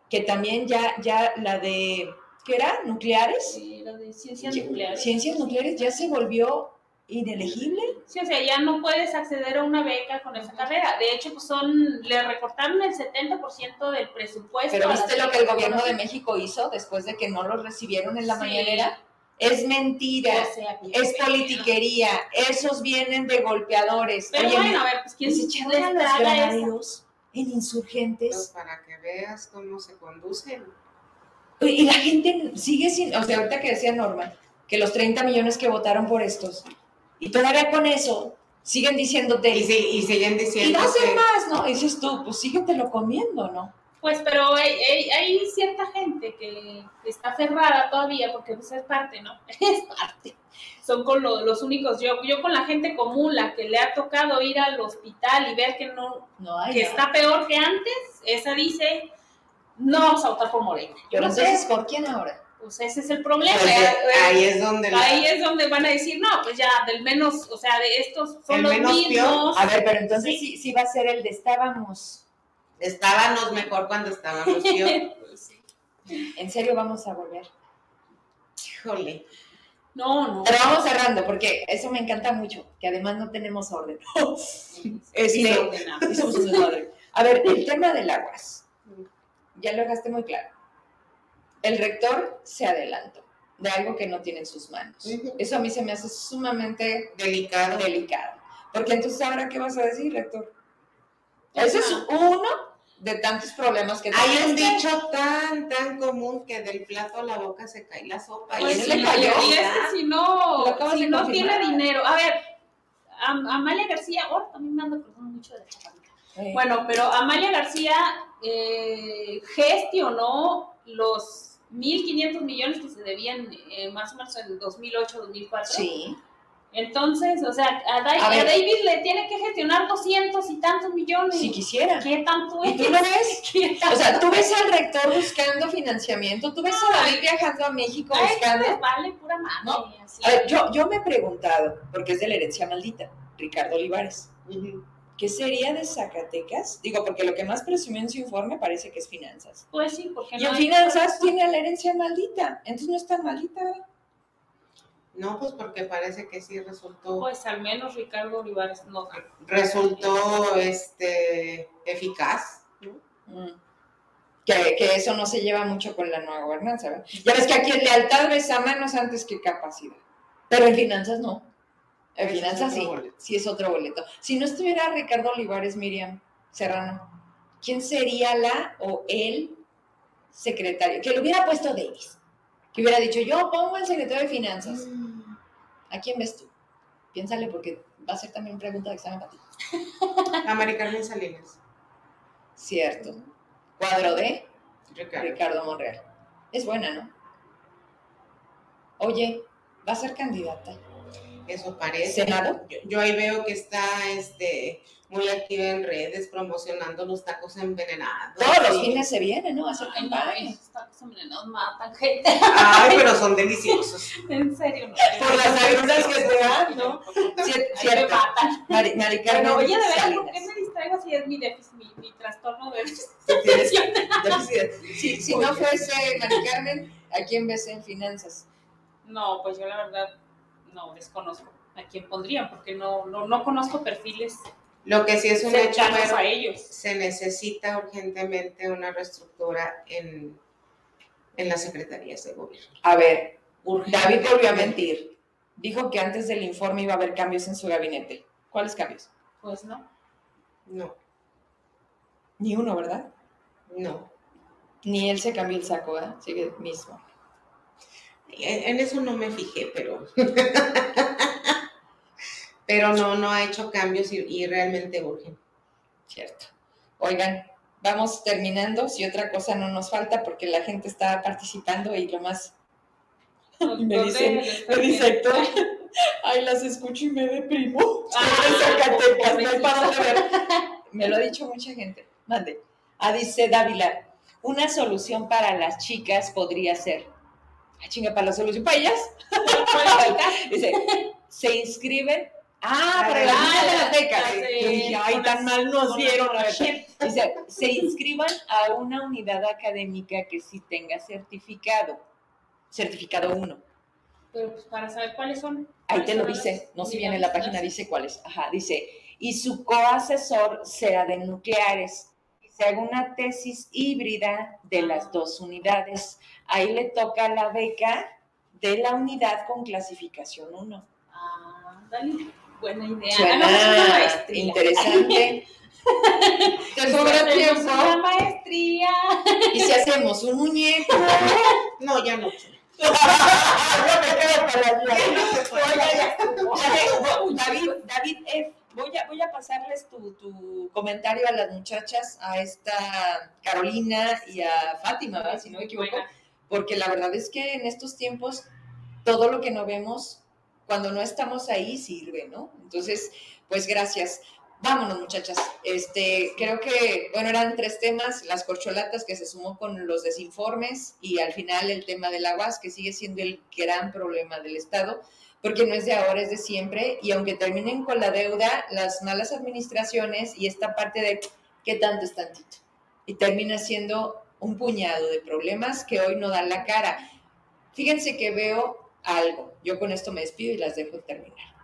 que también ya, ya la de, ¿qué era? ¿Nucleares? Era de ciencias nucleares. Ciencias nucleares ya se volvió inelegible. Sí, o sea, ya no puedes acceder a una beca con esa carrera. De hecho, pues son, le recortaron el 70% del presupuesto. Pero viste lo que el gobierno de. México hizo después de que no los recibieron en la Sí. mañanera. Es mentira, O sea, que- es politiquería, esos vienen de golpeadores. Pero Oye, bueno, a ver, pues quién se echaron a los en Pues insurgentes. para que veas cómo se conducen. Y la gente sigue sin, o sea, ahorita que decía Norma, que los 30 millones que votaron por estos, y todavía con eso siguen diciéndote, Y, si- y siguen y diciendo va a ser que- más, ¿no? Y dices tú, pues síguetelo comiendo, ¿no? Pues, pero hay, hay, hay cierta gente que está aferrada todavía, porque pues es parte, ¿no? Es parte. Son con lo- los únicos, yo, yo con la gente común, la que le ha tocado ir al hospital y ver que no, No hay. que está peor que antes, esa dice, no vamos a votar por Morena. Yo Pero no sé, entonces, ¿por quién ahora? Pues ese es el problema. ahí es donde la- ahí es donde van a decir, no, pues ya, del menos, o sea, de estos son El los menos peor. mismos. A ver, pero entonces Sí. sí, sí va a ser el de estábamos. estábamos mejor cuando estábamos peor. Pues sí. En serio vamos a volver. Híjole. No, no. Pero vamos cerrando, porque eso me encanta mucho, que además no tenemos orden. Este, somos un. A ver, el tema del aguas. Ya lo dejaste muy claro. El rector se adelantó de algo que no tiene en sus manos. Eso a mí se me hace sumamente Delicado. delicado. Porque entonces, ¿ahora qué vas a decir, rector? Ese es uno de tantos problemas que Hay un dicho tan, tan común que del plato a la boca se cae la sopa. Pues y sí, eso le cayó. Y es que si no, si no tiene dinero. A ver, Am- Amalia García, oh, también me ando acordando mucho de la chaparrita. Eh, Bueno, pero Amalia García eh, gestionó los 1.500 millones que se debían eh, más o menos en 2008-2004. sí. Entonces, o sea, a, Da- A. David le tiene que gestionar 200 y tantos millones. Si quisiera. ¿Qué tanto ¿Y es? tú lo ves? ¿Qué O sea, tú ves al rector buscando financiamiento, tú ves a David viajando a México A buscando. les vale pura madre. No. así. A ver, yo, yo me he preguntado, porque es de la herencia maldita, Ricardo Olivares. ¿Qué sería de Zacatecas? Digo, porque lo que más presumió en su informe parece que es finanzas. Pues sí, porque Y no en hay- finanzas tiene la herencia maldita, entonces no está maldita. ¿verdad? No, pues porque parece que sí resultó, Pues al menos Ricardo Olivares no. resultó este eficaz. Mm. Que, que eso no se lleva mucho con la nueva gobernanza, ¿verdad? Ya ves que aquí en lealtad ves a manos antes que capacidad. Pero en finanzas no. En finanzas sí, boleto. sí es otro boleto. Si no estuviera Ricardo Olivares, Miriam Serrano, ¿quién sería la o el secretario? Que lo hubiera puesto Davis. Que hubiera dicho, yo pongo el secretario de finanzas. ¿A quién ves tú? Piénsale porque va a ser también pregunta de examen para ti. A Mari Carmen Salinas. Cierto. Cuadro de Ricardo. Ricardo Monreal. Es buena, ¿no? Oye, va a ser candidata. Eso parece. Yo, yo ahí veo que está este muy activa en redes promocionando los tacos envenenados. Todos los fines se viene, ¿no? A hacer Ay, no, campaña. esos tacos envenenados matan gente. Ay, pero son deliciosos. En serio, no. Por las agruras que te dan, ¿no? Cierto. matan. Mari, Mari Carmen Pero oye, de verdad, ¿por qué me distraigo así? Es mi déficit, mi, mi trastorno de déficit. Si, si no fuese Mari Carmen, ¿a quién ves en finanzas? No, pues yo la verdad no desconozco a quién pondrían, porque no, no, no conozco perfiles Lo que sí es un hecho, pero a ellos. se necesita urgentemente una reestructura en, en las secretarías de gobierno. A ver, Urgente. David volvió a mentir. Dijo que antes del informe iba a haber cambios en su gabinete. ¿Cuáles cambios? Pues no. No, Ni uno, ¿verdad? no. Ni él se cambió el saco, ¿verdad? Sigue el mismo. En, en eso no me fijé, pero. pero no, no ha hecho cambios y, y realmente urgen. Cierto. Oigan, vamos terminando, si otra cosa no nos falta, porque la gente está participando y lo más... Me dice, me dice Héctor, ay, las escucho y me deprimo. Ah, Zacatecas, no hay para dónde ver. Me lo ha dicho mucha gente. Mande. Ah, dice Dávila, una solución para las chicas podría ser. Ah, chinga, para la solución para ellas. dice, se inscriben. Ah, para la de- Yo dije, ay, tan mal nos verdad. Dice, se inscriban a una unidad académica que sí tenga certificado. Certificado 1. Pero pues para saber cuáles son. Ahí te lo ¿cuáles son dice, no si viene en la página, dice cuáles. Ajá, dice, y su coasesor sea de nucleares. Se haga una tesis híbrida de las dos unidades. Ahí le toca la beca de la unidad con clasificación 1. Ah, dale. Buena idea. Una Suena interesante. Te sobra tiempo. Una maestría. Y si hacemos un muñeco. No, ya no. David, David F., voy a, voy a pasarles tu, tu comentario a las muchachas, a esta Carolina y a Fátima, ¿verdad? si no me equivoco, porque la verdad es que en estos tiempos todo lo que no vemos, cuando no estamos ahí, sirve, ¿no? Entonces, pues gracias. Vámonos, muchachas. Este, creo que, bueno, eran tres temas, las corcholatas que se sumó con los desinformes y al final el tema del aguas, que sigue siendo el gran problema del Estado, porque no es de ahora, es de siempre, y aunque terminen con la deuda, las malas administraciones y esta parte de qué tanto es tantito, y termina siendo un puñado de problemas que hoy no dan la cara. Fíjense que veo algo, yo con esto me despido y las dejo terminar.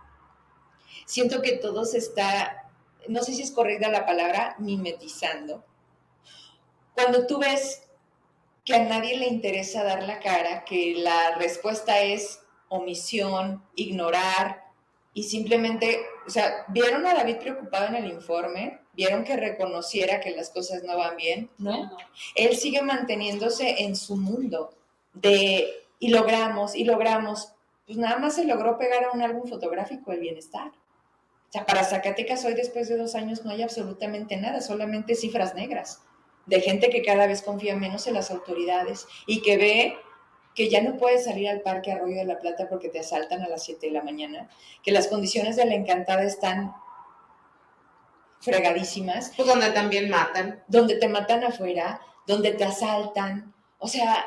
Siento que todo se está no sé si es correcta la palabra, mimetizando. Cuando tú ves que a nadie le interesa dar la cara, que la respuesta es omisión, ignorar y simplemente, o sea, vieron a David preocupado en el informe, vieron que reconociera que las cosas no van bien, ¿no? Él sigue manteniéndose en su mundo de y logramos y logramos, pues nada más se logró pegar a un álbum fotográfico el bienestar. O sea, para Zacatecas hoy después de dos años no hay absolutamente nada, solamente cifras negras de gente que cada vez confía menos en las autoridades y que ve que ya no puedes salir al parque Arroyo de la Plata porque te asaltan a las 7 de la mañana, que las condiciones de la encantada están fregadísimas, Pues donde también matan. donde te matan afuera, donde te asaltan. O sea,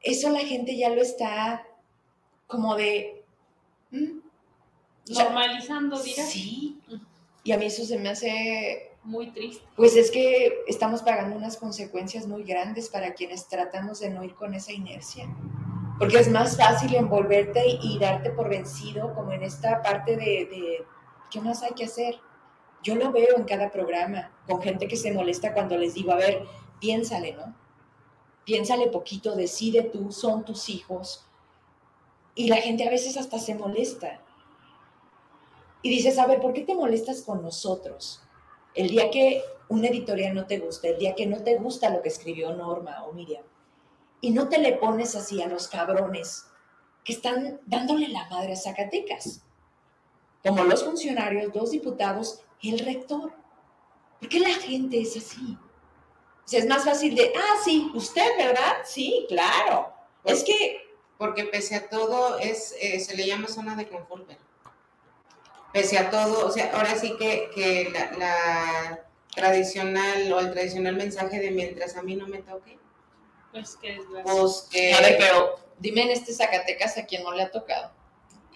eso la gente ya lo está como de... O sea, normalizando, dirás. Sí. Y a mí eso se me hace... Muy triste. Pues es que estamos pagando unas consecuencias muy grandes para quienes tratamos de no ir con esa inercia. Porque es más fácil envolverte y darte por vencido como en esta parte de, de ¿qué más hay que hacer? Yo lo veo en cada programa, con gente que se molesta cuando les digo, a ver, piénsale, ¿no? Piénsale poquito, decide tú, son tus hijos. Y la gente a veces hasta se molesta. Y dices, a ver, ¿por qué te molestas con nosotros? El día que un editorial no te gusta, el día que no te gusta lo que escribió Norma o Miriam, y no te le pones así a los cabrones que están dándole la madre a Zacatecas, como los funcionarios, los diputados, el rector. ¿Por qué la gente es así? O sea, es más fácil de, ah, sí, usted, ¿verdad? Sí, claro. Es que, Porque pese a todo, es, eh, se le llama zona de confort. ¿verdad? Pese a todo, o sea, ahora sí que, que la, la tradicional o el tradicional mensaje de mientras a mí no me toque, Pues que es la- pues que a ver, pero dime en este Zacatecas a quien no le ha tocado.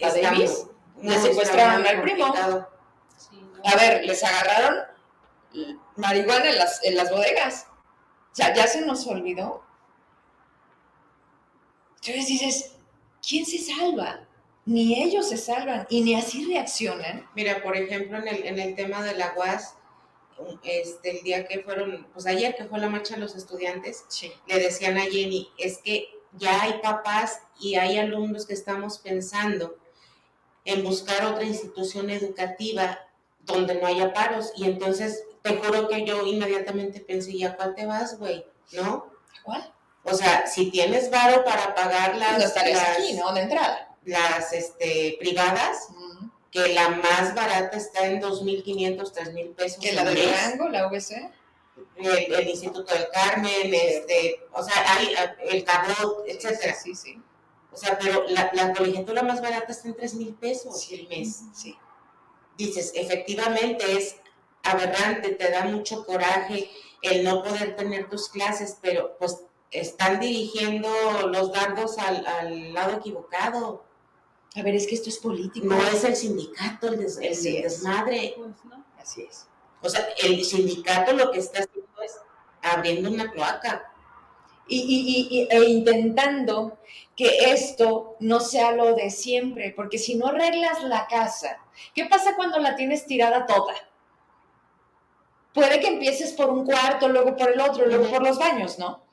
¿A está Davis? muy- Le secuestraron al primo. sí, ¿no? A ver, les agarraron marihuana en las, en las bodegas. O sea, ya se nos olvidó. Entonces dices, ¿quién se salva? Ni ellos se salvan y ni así reaccionan. Mira, por ejemplo, en el, en el tema de la UAS, este, el día que fueron, pues ayer que fue la marcha de los estudiantes, Sí. le decían a Jenny, es que ya hay papás y hay alumnos que estamos pensando en buscar otra institución educativa donde no haya paros. Y entonces, te juro que yo inmediatamente pensé, ¿y a cuál te vas, güey? ¿No? ¿Cuál? O sea, si tienes varo para pagar Pues las, no estarías las, aquí, ¿no? De entrada. Las este, privadas, que la más barata está en 2.500, 3.000 pesos. Que la al del mes. rango, la el, el Instituto del Carmen, este, o sea, hay el Cabot, etcétera. Sí, sí. O sea, pero la, la colegiatura más barata está en 3 mil pesos el mes. Sí. Dices, efectivamente es aberrante, te da mucho coraje el no poder tener tus clases, pero pues están dirigiendo los dardos al, al lado equivocado. A ver, es que esto es político. No es el sindicato el, des- el desmadre. Pues, ¿no? Así es. O sea, el sindicato lo que está haciendo es abriendo una cloaca. Y, y- y- y- e intentando que esto no sea lo de siempre, porque si no arreglas la casa, ¿qué pasa cuando la tienes tirada toda? Puede que empieces por un cuarto, luego por el otro, luego por los baños, ¿no?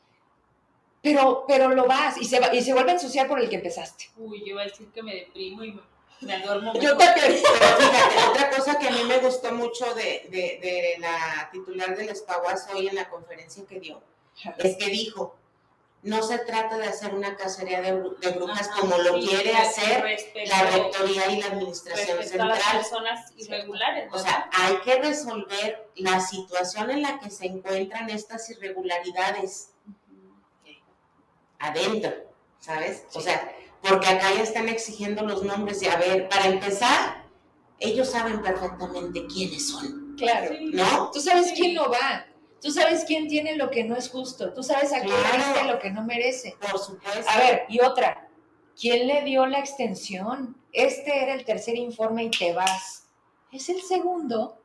Pero, pero lo vas y se, va- y se vuelve a ensuciar por el que empezaste. Uy, yo iba a decir que me deprimo y me, me duermo. Yo también. Pero fíjate, otra cosa que a mí me gustó mucho de, de- de la titular del Espaguas hoy en la conferencia que dio, es que dijo, no se trata de hacer una cacería de, de brujas Ajá, como lo sí, quiere hacer la rectoría y la administración respecto a las central. personas irregulares, O sea, hay que resolver la situación en la que se encuentran estas irregularidades adentro, ¿sabes? O sea, porque acá ya están exigiendo los nombres y a ver, para empezar, ellos saben perfectamente quiénes son, Claro. Sí. ¿no? Tú sabes Sí. quién no va. Tú sabes quién tiene lo que no es justo. Tú sabes a quién Claro. le diste lo que no merece. Por supuesto. A ver, y otra. ¿Quién le dio la extensión? Este era el tercer informe y te vas. Es el segundo.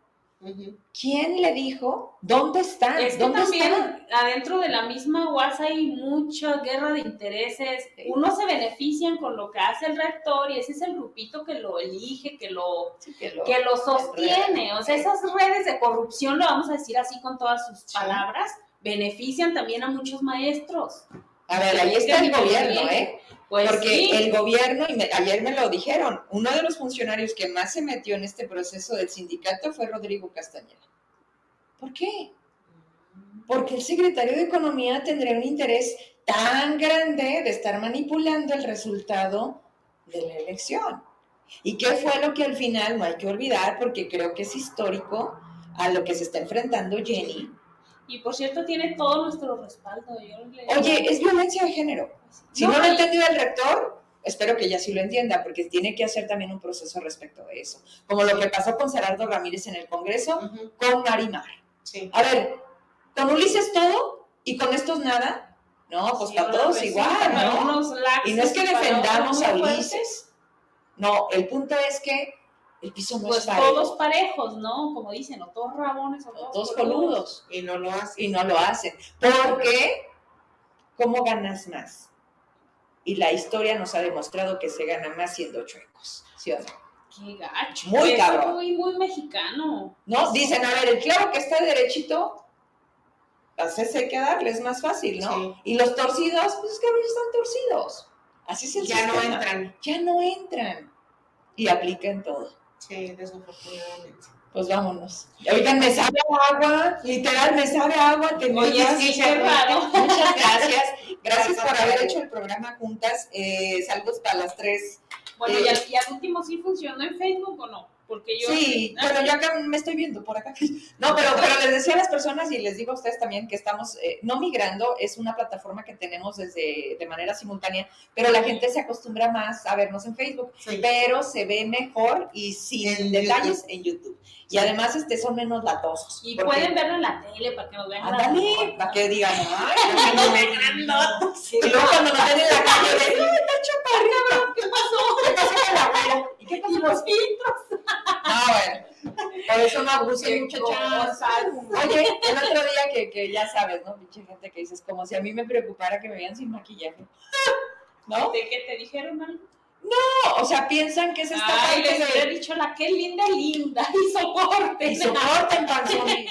¿Quién le dijo? ¿Dónde está? Es que ¿Dónde también adentro de la misma UAS hay mucha guerra de intereses. Sí. Unos se benefician con lo que hace el rector y ese es el grupito que lo elige, que lo, Sí, que lo- que lo sostiene. O sea, esas redes de corrupción, lo vamos a decir así con todas sus Sí. palabras, benefician también a muchos maestros. A ver, ahí está el gobierno. ¿eh? Pues Porque sí. el gobierno, y me- ayer me lo dijeron, uno de los funcionarios que más se metió en este proceso del sindicato fue Rodrigo Castañeda. ¿Por qué? Porque el secretario de Economía tendría un interés tan grande de estar manipulando el resultado de la elección. ¿Y qué fue lo que al final no hay que olvidar? Porque creo que es histórico a lo que se está enfrentando Jenny. Y por cierto, tiene todo nuestro respaldo. Yo le- Oye, es violencia de género. Si no, lo ha entendido el rector, espero que ya sí lo entienda, porque tiene que hacer también un proceso respecto de eso. Como lo que pasó con Gerardo Ramírez en el Congreso, Ujú. con Marimar. Sí. A ver, con Ulises todo y con estos nada. No, pues Sí, para todos pues igual, ¿no? laxos Y no es que defendamos a Ulises. No, el punto es que el piso no Pues es parejo. todos parejos, ¿no? Como dicen, o todos rabones o todos, todos coludos. Y no lo hace. y no lo hacen. Porque, ¿cómo ganas más? Y la historia nos ha demostrado que se gana más siendo chuecos. ¿Sí o no? Qué gacho. Muy cabrón. Muy, muy mexicano. ¿No? Dicen, a ver, el clavo que está derechito, pues ese hay que darle, es más fácil, ¿no? Sí. Y los torcidos, pues es que a veces están torcidos. Así es el Ya no entran. Ya no entran. Y aplican todo. Sí, desafortunadamente. Pues vámonos. Oigan, me sabe agua, literal, me sabe agua. Tenía Oye, sí, qué raro. Muchas gracias. Gracias por haber hecho el programa juntas. Eh, saludos para las tres. Bueno, Eh, y, al, y al último sí funcionó en Facebook o no? Porque yo. Sí, Ah, bueno, yo acá me estoy viendo por acá. No, pero, pero les decía a las personas y les digo a ustedes también que estamos, eh, no migrando, es una plataforma que tenemos desde de manera simultánea, pero la gente se acostumbra más a vernos en Facebook, Sí. pero se ve mejor y sin En detalles en YouTube. Y además este, son menos latosos. Y porque- pueden verlo en la tele para que nos vean. Ándale, para que digan, ay, no me grandotes. Y luego cuando nos ven en la calle, "Ay, está ¿qué pasó? ¿Qué pasó con la abuela? ¿Y qué con los filtros? Ah, bueno, por eso no abusen, Qué muchachas. Oye, el otro día que, que ya sabes, ¿no? Pinche gente que dices, como si a mí me preocupara que me vean sin maquillaje. ¿No? ¿De qué te dijeron algo? No, o sea, piensan que es esta Ay, parte les de- hubiera dicho la que linda, linda. Y soporte. y soporten panzones.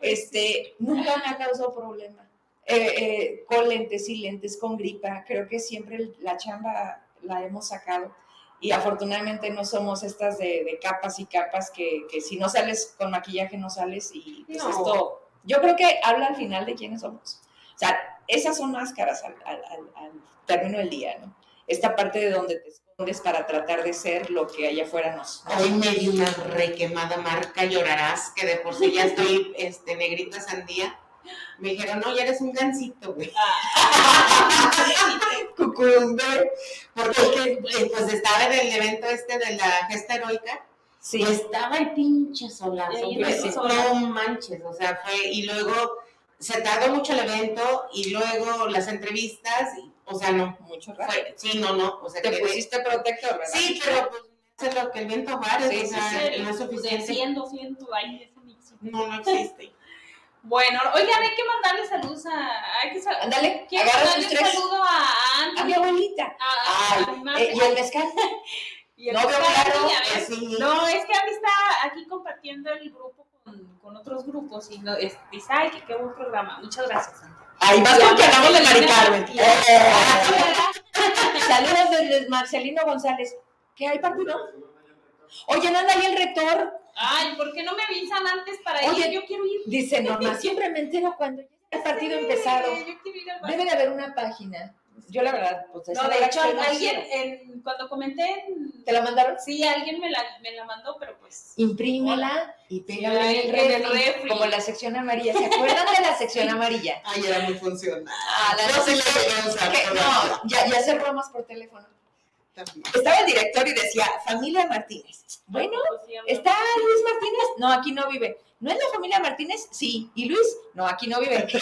Este, nunca me ha causado problema. Eh, eh, con lentes y lentes, con gripa, creo que siempre la chamba la hemos sacado. Y afortunadamente no somos estas de, de capas y capas que, que si no sales con maquillaje no sales y pues No. esto, yo creo que habla al final de quiénes somos. O sea, esas son máscaras al, al- al- al término del día, ¿no? esta parte de donde te escondes para tratar de ser lo que allá afuera nos. Hoy me di una requemada marca, llorarás, que de por sí ya estoy este, negrita sandía. Me dijeron, no, ya eres un gancito, güey. Cucurumbe. Porque eh, pues estaba en el evento este de la gesta heroica. Sí. Y estaba el pinche solazo, sí, no manches, o sea, fue, y luego se tardó mucho el evento, y luego las entrevistas, y, o sea, no, Mucho rato. fue, sí, no, no, o sea, Te quedé- pusiste protector, ¿verdad? sí, pero pues, hace lo que el viento pare, Sí, o sí, sea, Sí, no es de suficiente. 100, 200, ahí ese mix. No, no existe. Bueno, oigan, hay que mandarle saludos a. Hay que sal- Ándale, Quiero mandarle un tres. saludo a Andy. A mi abuelita. a- Ay, a eh, y el mezcal. Y el no veo Oscar, claro, y sí. No, es que Andy está aquí compartiendo el grupo con, con otros grupos y no, es, dice, ay, que qué buen programa. Muchas gracias, Andy. Ahí vas porque hablamos de Mari Carmen. Eh. Saludos desde Marcelino González. ¿Qué hay partido? Oye, no anda ahí el rector. Ay, ¿por qué no me avisan antes para Oye, ir? Yo quiero ir. Dice Norma, siempre me entero cuando ya el partido empezado. Yo quiero ir al Debe de haber una página. Yo la verdad, pues No, no de la hecho, alguien, en, cuando comenté, en- ¿Te la mandaron? sí, alguien me la, me la mandó, pero pues. Imprímela y pégala Sí, en el en el refri, como la sección amarilla. ¿Se acuerdan de la sección amarilla? Ay, era muy funcional. Ah, la Yo sí la llegué a usar Que- no, ya, ya hacer bromas por teléfono. También. Estaba el director y decía, familia Martínez. Bueno. ¿está Luis Martínez? No, aquí no vive. ¿No es la familia Martínez? Sí. ¿Y Luis? No, aquí no vive. Eso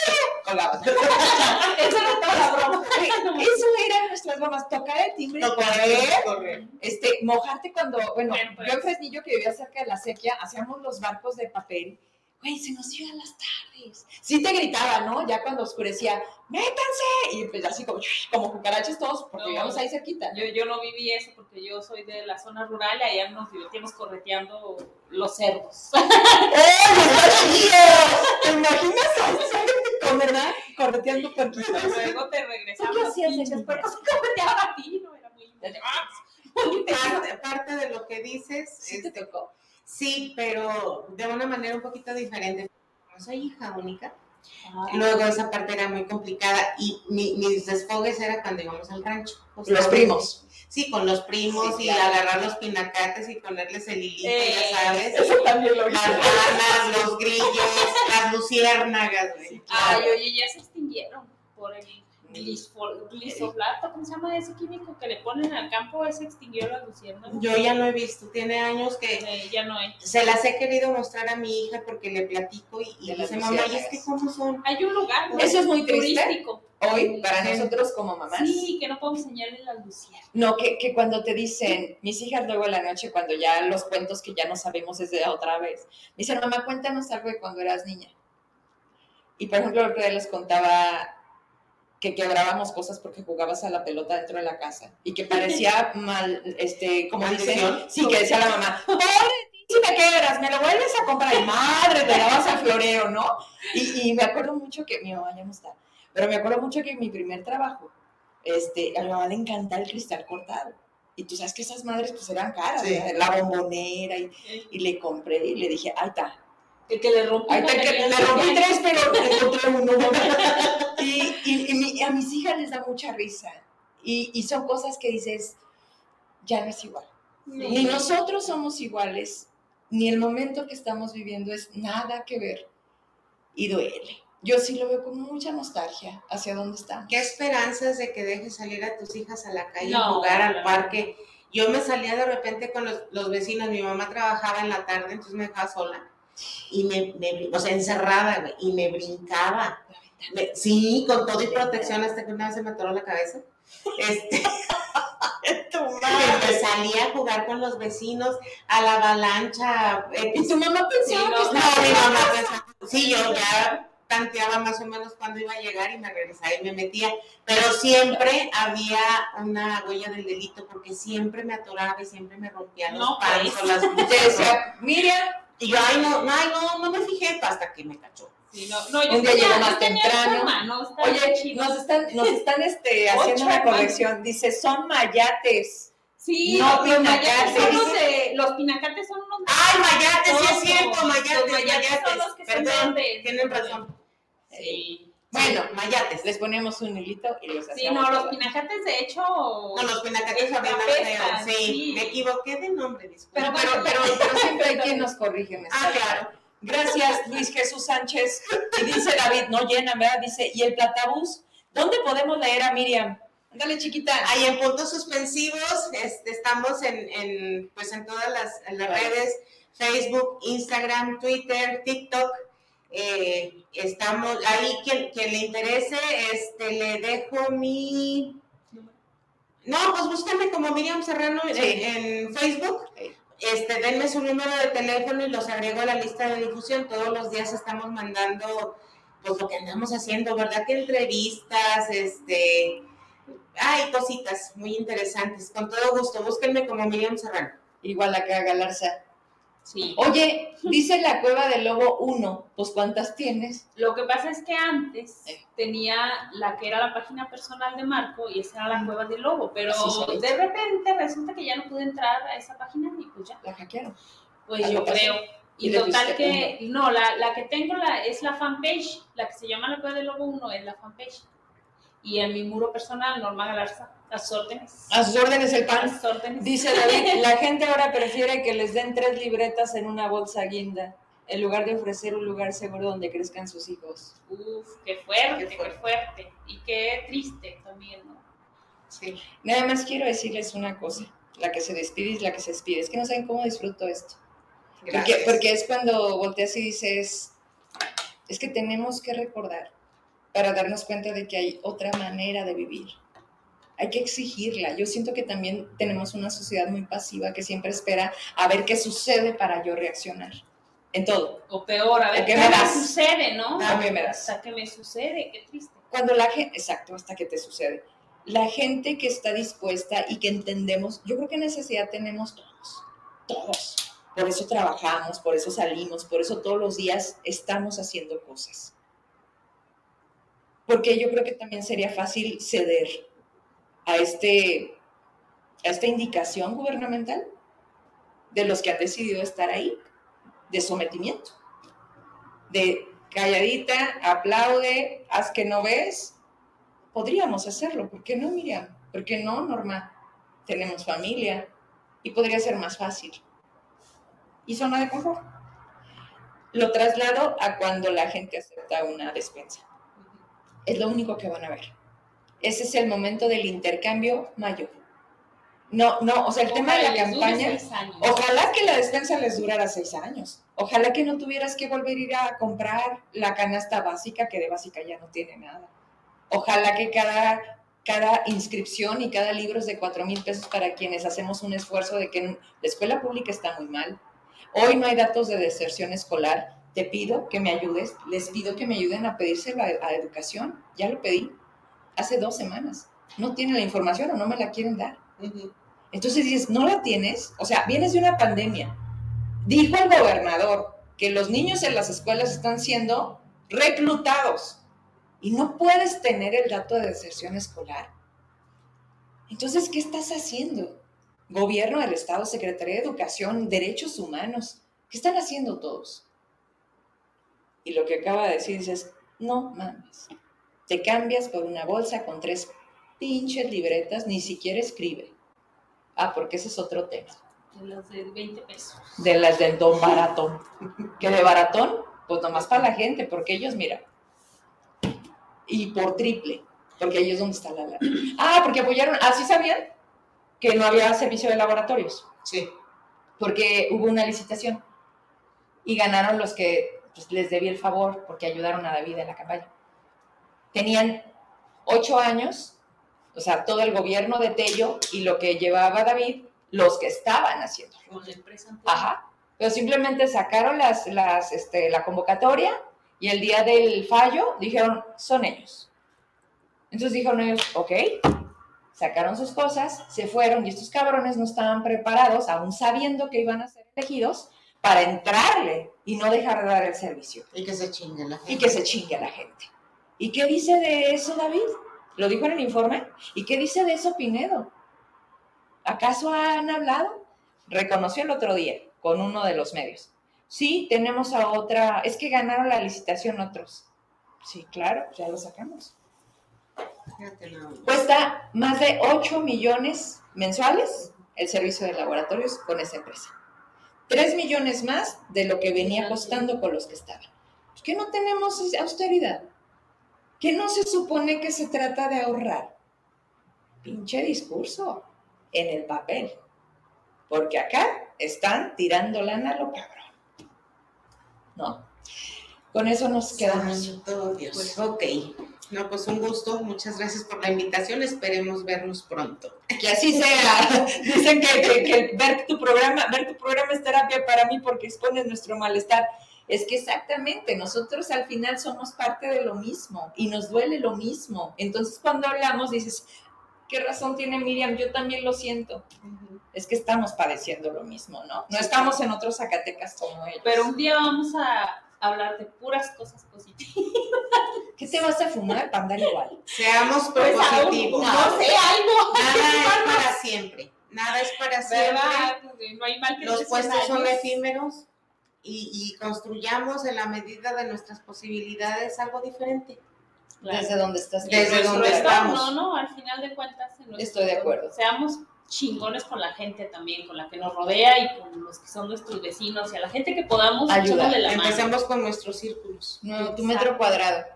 era toda la broma. Eso eran nuestras bromas. Tocar el timbre, No, correr, correr. este, mojarte cuando, bueno, Bueno, pues. yo en Fresnillo que vivía cerca de la sequía, hacíamos los barcos de papel. Güey, se nos iban las tardes. Sí te gritaba, ¿no? Ya cuando oscurecía, ¡métanse! Y pues así como, como cucarachas todos, porque No. vivíamos ahí cerquita. Yo, yo no viví eso porque yo soy de la zona rural y allá nos divertimos correteando los cerdos. ¿Te imaginas con verdad? Correteando puerquitos. Luego te regresamos. ¿Qué hacías puercos correteaban a ti, no era muy Parte, parte de lo que dices, ¿Sí te este, tocó? Sí, pero de una manera un poquito diferente. Como soy hija única, Ah, luego esa parte era muy complicada y mi- mis desfogues era cuando íbamos al rancho. Los primos. Sí, con los primos Sí, y claro. agarrar los pinacates y ponerles el hilito, Eh, ya sabes. Eso también lo Las ranas, los grillos, las luciérnagas. Ay, oye, ya se extinguieron por el glisfol- glisoplato, ¿cómo se llama ese químico que le ponen al campo? Ese extinguió la luciérnaga. Yo ya no he visto, tiene años que Eh, ya no hay. se las he querido mostrar a mi hija porque le platico y, y las dice, mamá, ¿y es luciérnagas. que cómo son? Hay un lugar ¿no? Eso es muy triste. turístico. Hoy, para Sí. nosotros como mamás. Sí, que no podemos enseñarle la luciérnaga. No, que, que cuando te dicen, mis hijas luego en la noche, cuando ya los cuentos que ya no sabemos es de otra vez, me dicen, mamá, cuéntanos algo de cuando eras niña. Y por ejemplo, el otro día les contaba que quebrábamos cosas porque jugabas a la pelota dentro de la casa y que parecía mal, este, como dicen, sí, que decía la mamá, pobre de ti, si me quebras, me lo vuelves a comprar, y madre, te la vas al florero, ¿no? Y, y me acuerdo mucho que, mi mamá ya no está, pero me acuerdo mucho que en mi primer trabajo, este, a mi mamá le encantaba el cristal cortado. Y tú sabes que esas madres pues eran caras, la bombonera, y, y le compré y le dije, ahí está, El que le rompí. Ahí está, que le rompí tres, pero encontré uno. Y, y- y mi- a mis hijas les da mucha risa. Y, y son cosas que dices, ya no es igual. Ni nosotros somos iguales, ni el momento que estamos viviendo es nada que ver. Y duele. Yo sí lo veo con mucha nostalgia hacia dónde estamos. ¿Qué esperanzas de que dejes salir a tus hijas a la calle No, a jugar al parque? Yo me salía de repente con los, los vecinos, mi mamá trabajaba en la tarde, entonces me dejaba sola. Y me, me- o sea, encerrada, güey, y me brincaba. Me- sí, con todo y protección hasta que una vez se me atoró la cabeza. Este, me salía a jugar con los vecinos, a la avalancha. eh, Y tu mamá pensaba Sí, que no, estaba no, mi mamá pensaba- sí, yo ya tanteaba más o menos cuándo iba a llegar y me regresaba y me metía, pero siempre había una huella del delito porque siempre me atoraba y siempre me rompía los No, pues. o las luces. decía, Miriam, Y yo, ay, no, no, ay, no, no me fijé hasta que me cachó. Sí, no, no, yo Un día llegó más temprano. Oye, chido. nos están, nos están este, haciendo una corrección. Dice, son mayates. Sí, No, los pinacates. son los de, los pinacates son unos Ay, mayates, sí es cierto, mayates, los mayates mayates. son los que son Perdón, verdes. tienen razón. Sí. Bueno, Sí, mayates. les ponemos un hilito y los Sí, hacíamos. no, los pinacates de hecho. No, los pinacates apestan, feos. Sí, sí. me equivoqué de nombre, disculpe. Pero, pero, pero, pero siempre hay quien nos corrige. me Ah, claro. Gracias, Luis Jesús Sánchez. Y dice David, no llena, ¿verdad? Dice, ¿y el platabús? ¿Dónde podemos leer a Miriam? Ándale, chiquita. Ahí en puntos suspensivos este, estamos en, en, pues en todas las, en las redes, Facebook, Instagram, Twitter, TikTok. Eh, estamos ahí, quien, quien le interese, este, le dejo mi... No, pues búscame como Miriam Serrano en- Facebook. Sí. Este, denme su número de teléfono y los agrego a la lista de difusión. Todos los días estamos mandando pues lo que andamos haciendo, ¿verdad? Que entrevistas, este, hay cositas muy interesantes. Con todo gusto, búsquenme como Miriam Serrano. Igual acá, Galarza. Sí. Oye, dice la cueva del lobo 1. Pues, ¿cuántas tienes? Lo que pasa es que antes tenía la que era la página personal de Marco y esa era la cueva del lobo, pero de repente resulta que ya no pude entrar a esa página y pues ya, La hackearon. pues yo creo. Y Y total que, no, la, la que tengo la, es la fanpage, la que se llama la cueva del lobo 1 es la fanpage. Y en mi muro personal, Norma Galarza, las órdenes. A sus órdenes el pan. Las órdenes. Dice David, la gente ahora prefiere que les den tres libretas en una bolsa guinda, en lugar de ofrecer un lugar seguro donde crezcan sus hijos. Uf, qué fuerte, Qué qué fuerte. fuerte. Y qué triste también, ¿no? Sí. Nada más quiero decirles una cosa. La que se despide es la que se despide. Es que no saben cómo disfruto esto. Porque, Gracias. porque es cuando volteas y dices, es que tenemos que recordar para darnos cuenta de que hay otra manera de vivir. Hay que exigirla. Yo siento que también tenemos una sociedad muy pasiva que siempre espera a ver qué sucede para yo reaccionar. En todo. O peor, a ver ¿O qué me me das? sucede, ¿no? ¿O qué me das? Hasta que me sucede, qué triste. Cuando la gente, exacto, hasta que te sucede. La gente que está dispuesta y que entendemos, yo creo que necesidad tenemos todos, todos. Por eso trabajamos, por eso salimos, por eso todos los días estamos haciendo cosas. Porque yo creo que también sería fácil ceder a, este, a esta indicación gubernamental de los que han decidido estar ahí, de sometimiento, de calladita, aplaude, haz que no ves. Podríamos hacerlo, ¿por qué no, Miriam? ¿Por qué no, Norma? Tenemos familia y podría ser más fácil. Y zona de confort. Lo traslado a cuando la gente acepta una despensa. Es lo único que van a ver. Ese es el momento del intercambio mayor. No, no, o sea, el tema de la campaña. Ojalá que la despensa les durara seis años. Ojalá que no tuvieras que volver a ir a comprar la canasta básica, que de básica ya no tiene nada. Ojalá que cada, cada inscripción y cada libro es de cuatro mil pesos para quienes hacemos un esfuerzo de que la escuela pública está muy mal. Hoy no hay datos de deserción escolar. Te pido que me ayudes, les pido que me ayuden a pedírselo a, a educación. Ya lo pedí hace dos semanas. No tienen la información o no me la quieren dar. Entonces dices, no la tienes, o sea, vienes de una pandemia. Dijo el gobernador que los niños en las escuelas están siendo reclutados y no puedes tener el dato de deserción escolar. Entonces, ¿qué estás haciendo? Gobierno del Estado, Secretaría de Educación, Derechos Humanos, ¿qué están haciendo todos? Y lo que acaba de decir dices, no mames, te cambias por una bolsa con tres pinches libretas, ni siquiera escribe. Ah, porque ese es otro tema. De los de 20 pesos. De las del don baratón. Que de baratón, pues nomás para la gente, porque ellos, mira, y por triple, porque ahí es donde está la lana. Ah, porque apoyaron, ah, ¿sí sabían? Que no había servicio de laboratorios, Sí. porque hubo una licitación y ganaron los que pues, les debí el favor, porque ayudaron a David en la campaña. Tenían ocho años, o sea, todo el gobierno de Tello y lo que llevaba David, los que estaban haciendo. Con la empresa anterior. Ajá. Pero simplemente sacaron las, las, este, la convocatoria y el día del fallo dijeron, son ellos. Entonces dijeron ellos, ok, sacaron sus cosas, se fueron y estos cabrones no estaban preparados, aún sabiendo que iban a ser elegidos, para entrarle y no dejar de dar el servicio Y que se chingue la gente. y que se chingue la gente. ¿Y qué dice de eso David? ¿Lo dijo en el informe? ¿Y qué dice de eso Pinedo? ¿Acaso han hablado? Reconoció el otro día con uno de los medios. Sí, tenemos a otra, es que ganaron la licitación otros. Sí, claro, ya lo sacamos. Cuesta más de 8 millones mensuales el servicio de laboratorios con esa empresa. 3 millones más de lo que venía costando con los que estaban. ¿Por qué no tenemos austeridad? ¿Qué no se supone que se trata de ahorrar? Pinche discurso en el papel. Porque acá están tirando lana a lo cabrón. ¿No? Con eso nos quedamos. Santo Dios. ok. No, pues un gusto. Muchas gracias por la invitación. Esperemos vernos pronto. Que así sea. Dicen que, que- que ver tu programa, ver tu programa es terapia para mí porque expones nuestro malestar. Es que exactamente, nosotros al final somos parte de lo mismo y nos duele lo mismo. Entonces cuando hablamos dices, ¿qué razón tiene Miriam? Yo también lo siento. Es que estamos padeciendo lo mismo, ¿no? No estamos en otros Zacatecas como ellos. Pero un día vamos a hablar de puras cosas positivas. ¿Qué te vas a fumar para andar igual? Seamos Pues, propositivos. algo, no sé, algo. Nada es para siempre. Nada es para siempre. ¿Verdad? No hay mal que Los puestos son efímeros y, y construyamos en la medida de nuestras posibilidades algo diferente. Claro. Desde donde estás. Desde donde estamos. No, al final de cuentas. en nuestro Estoy de acuerdo. Seamos chingones con la gente también, con la que nos rodea y con los que son nuestros vecinos y a la gente que podamos Ayuda. echémosle la mano. Empecemos con nuestros círculos. No, tu metro cuadrado.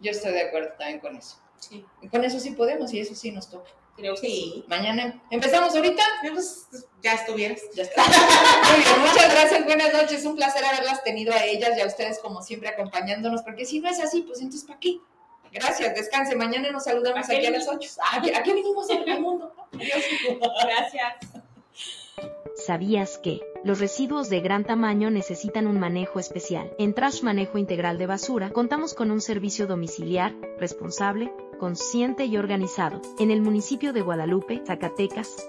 Yo estoy de acuerdo también con eso. Sí. Y con eso sí podemos y eso sí nos toca. Creo que sí. Sí. Mañana empezamos ahorita. Pues, ya estuvieras. Ya. Muy bien, muchas gracias, buenas noches. Un placer haberlas tenido a ellas y a ustedes como siempre acompañándonos, porque si no es así, pues entonces ¿para qué? Gracias, descanse. Mañana nos saludamos ¿Para qué aquí a las 8. ¿A qué, a qué venimos al al mundo? Adiós. Gracias. ¿Sabías que los residuos de gran tamaño necesitan un manejo especial? En Trash Manejo Integral de Basura contamos con un servicio domiciliar, responsable, consciente y organizado, en el municipio de Guadalupe, Zacatecas,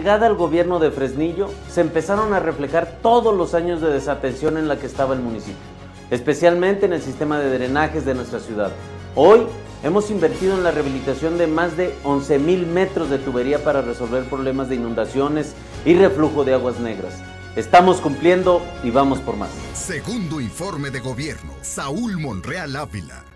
Llegada al gobierno de Fresnillo se empezaron a reflejar todos los años de desatención en la que estaba el municipio, especialmente en el sistema de drenajes de nuestra ciudad. Hoy hemos invertido en la rehabilitación de más de 11.000 metros de tubería para resolver problemas de inundaciones y reflujo de aguas negras. Estamos cumpliendo y vamos por más. Segundo informe de gobierno. Saúl Monreal Ávila.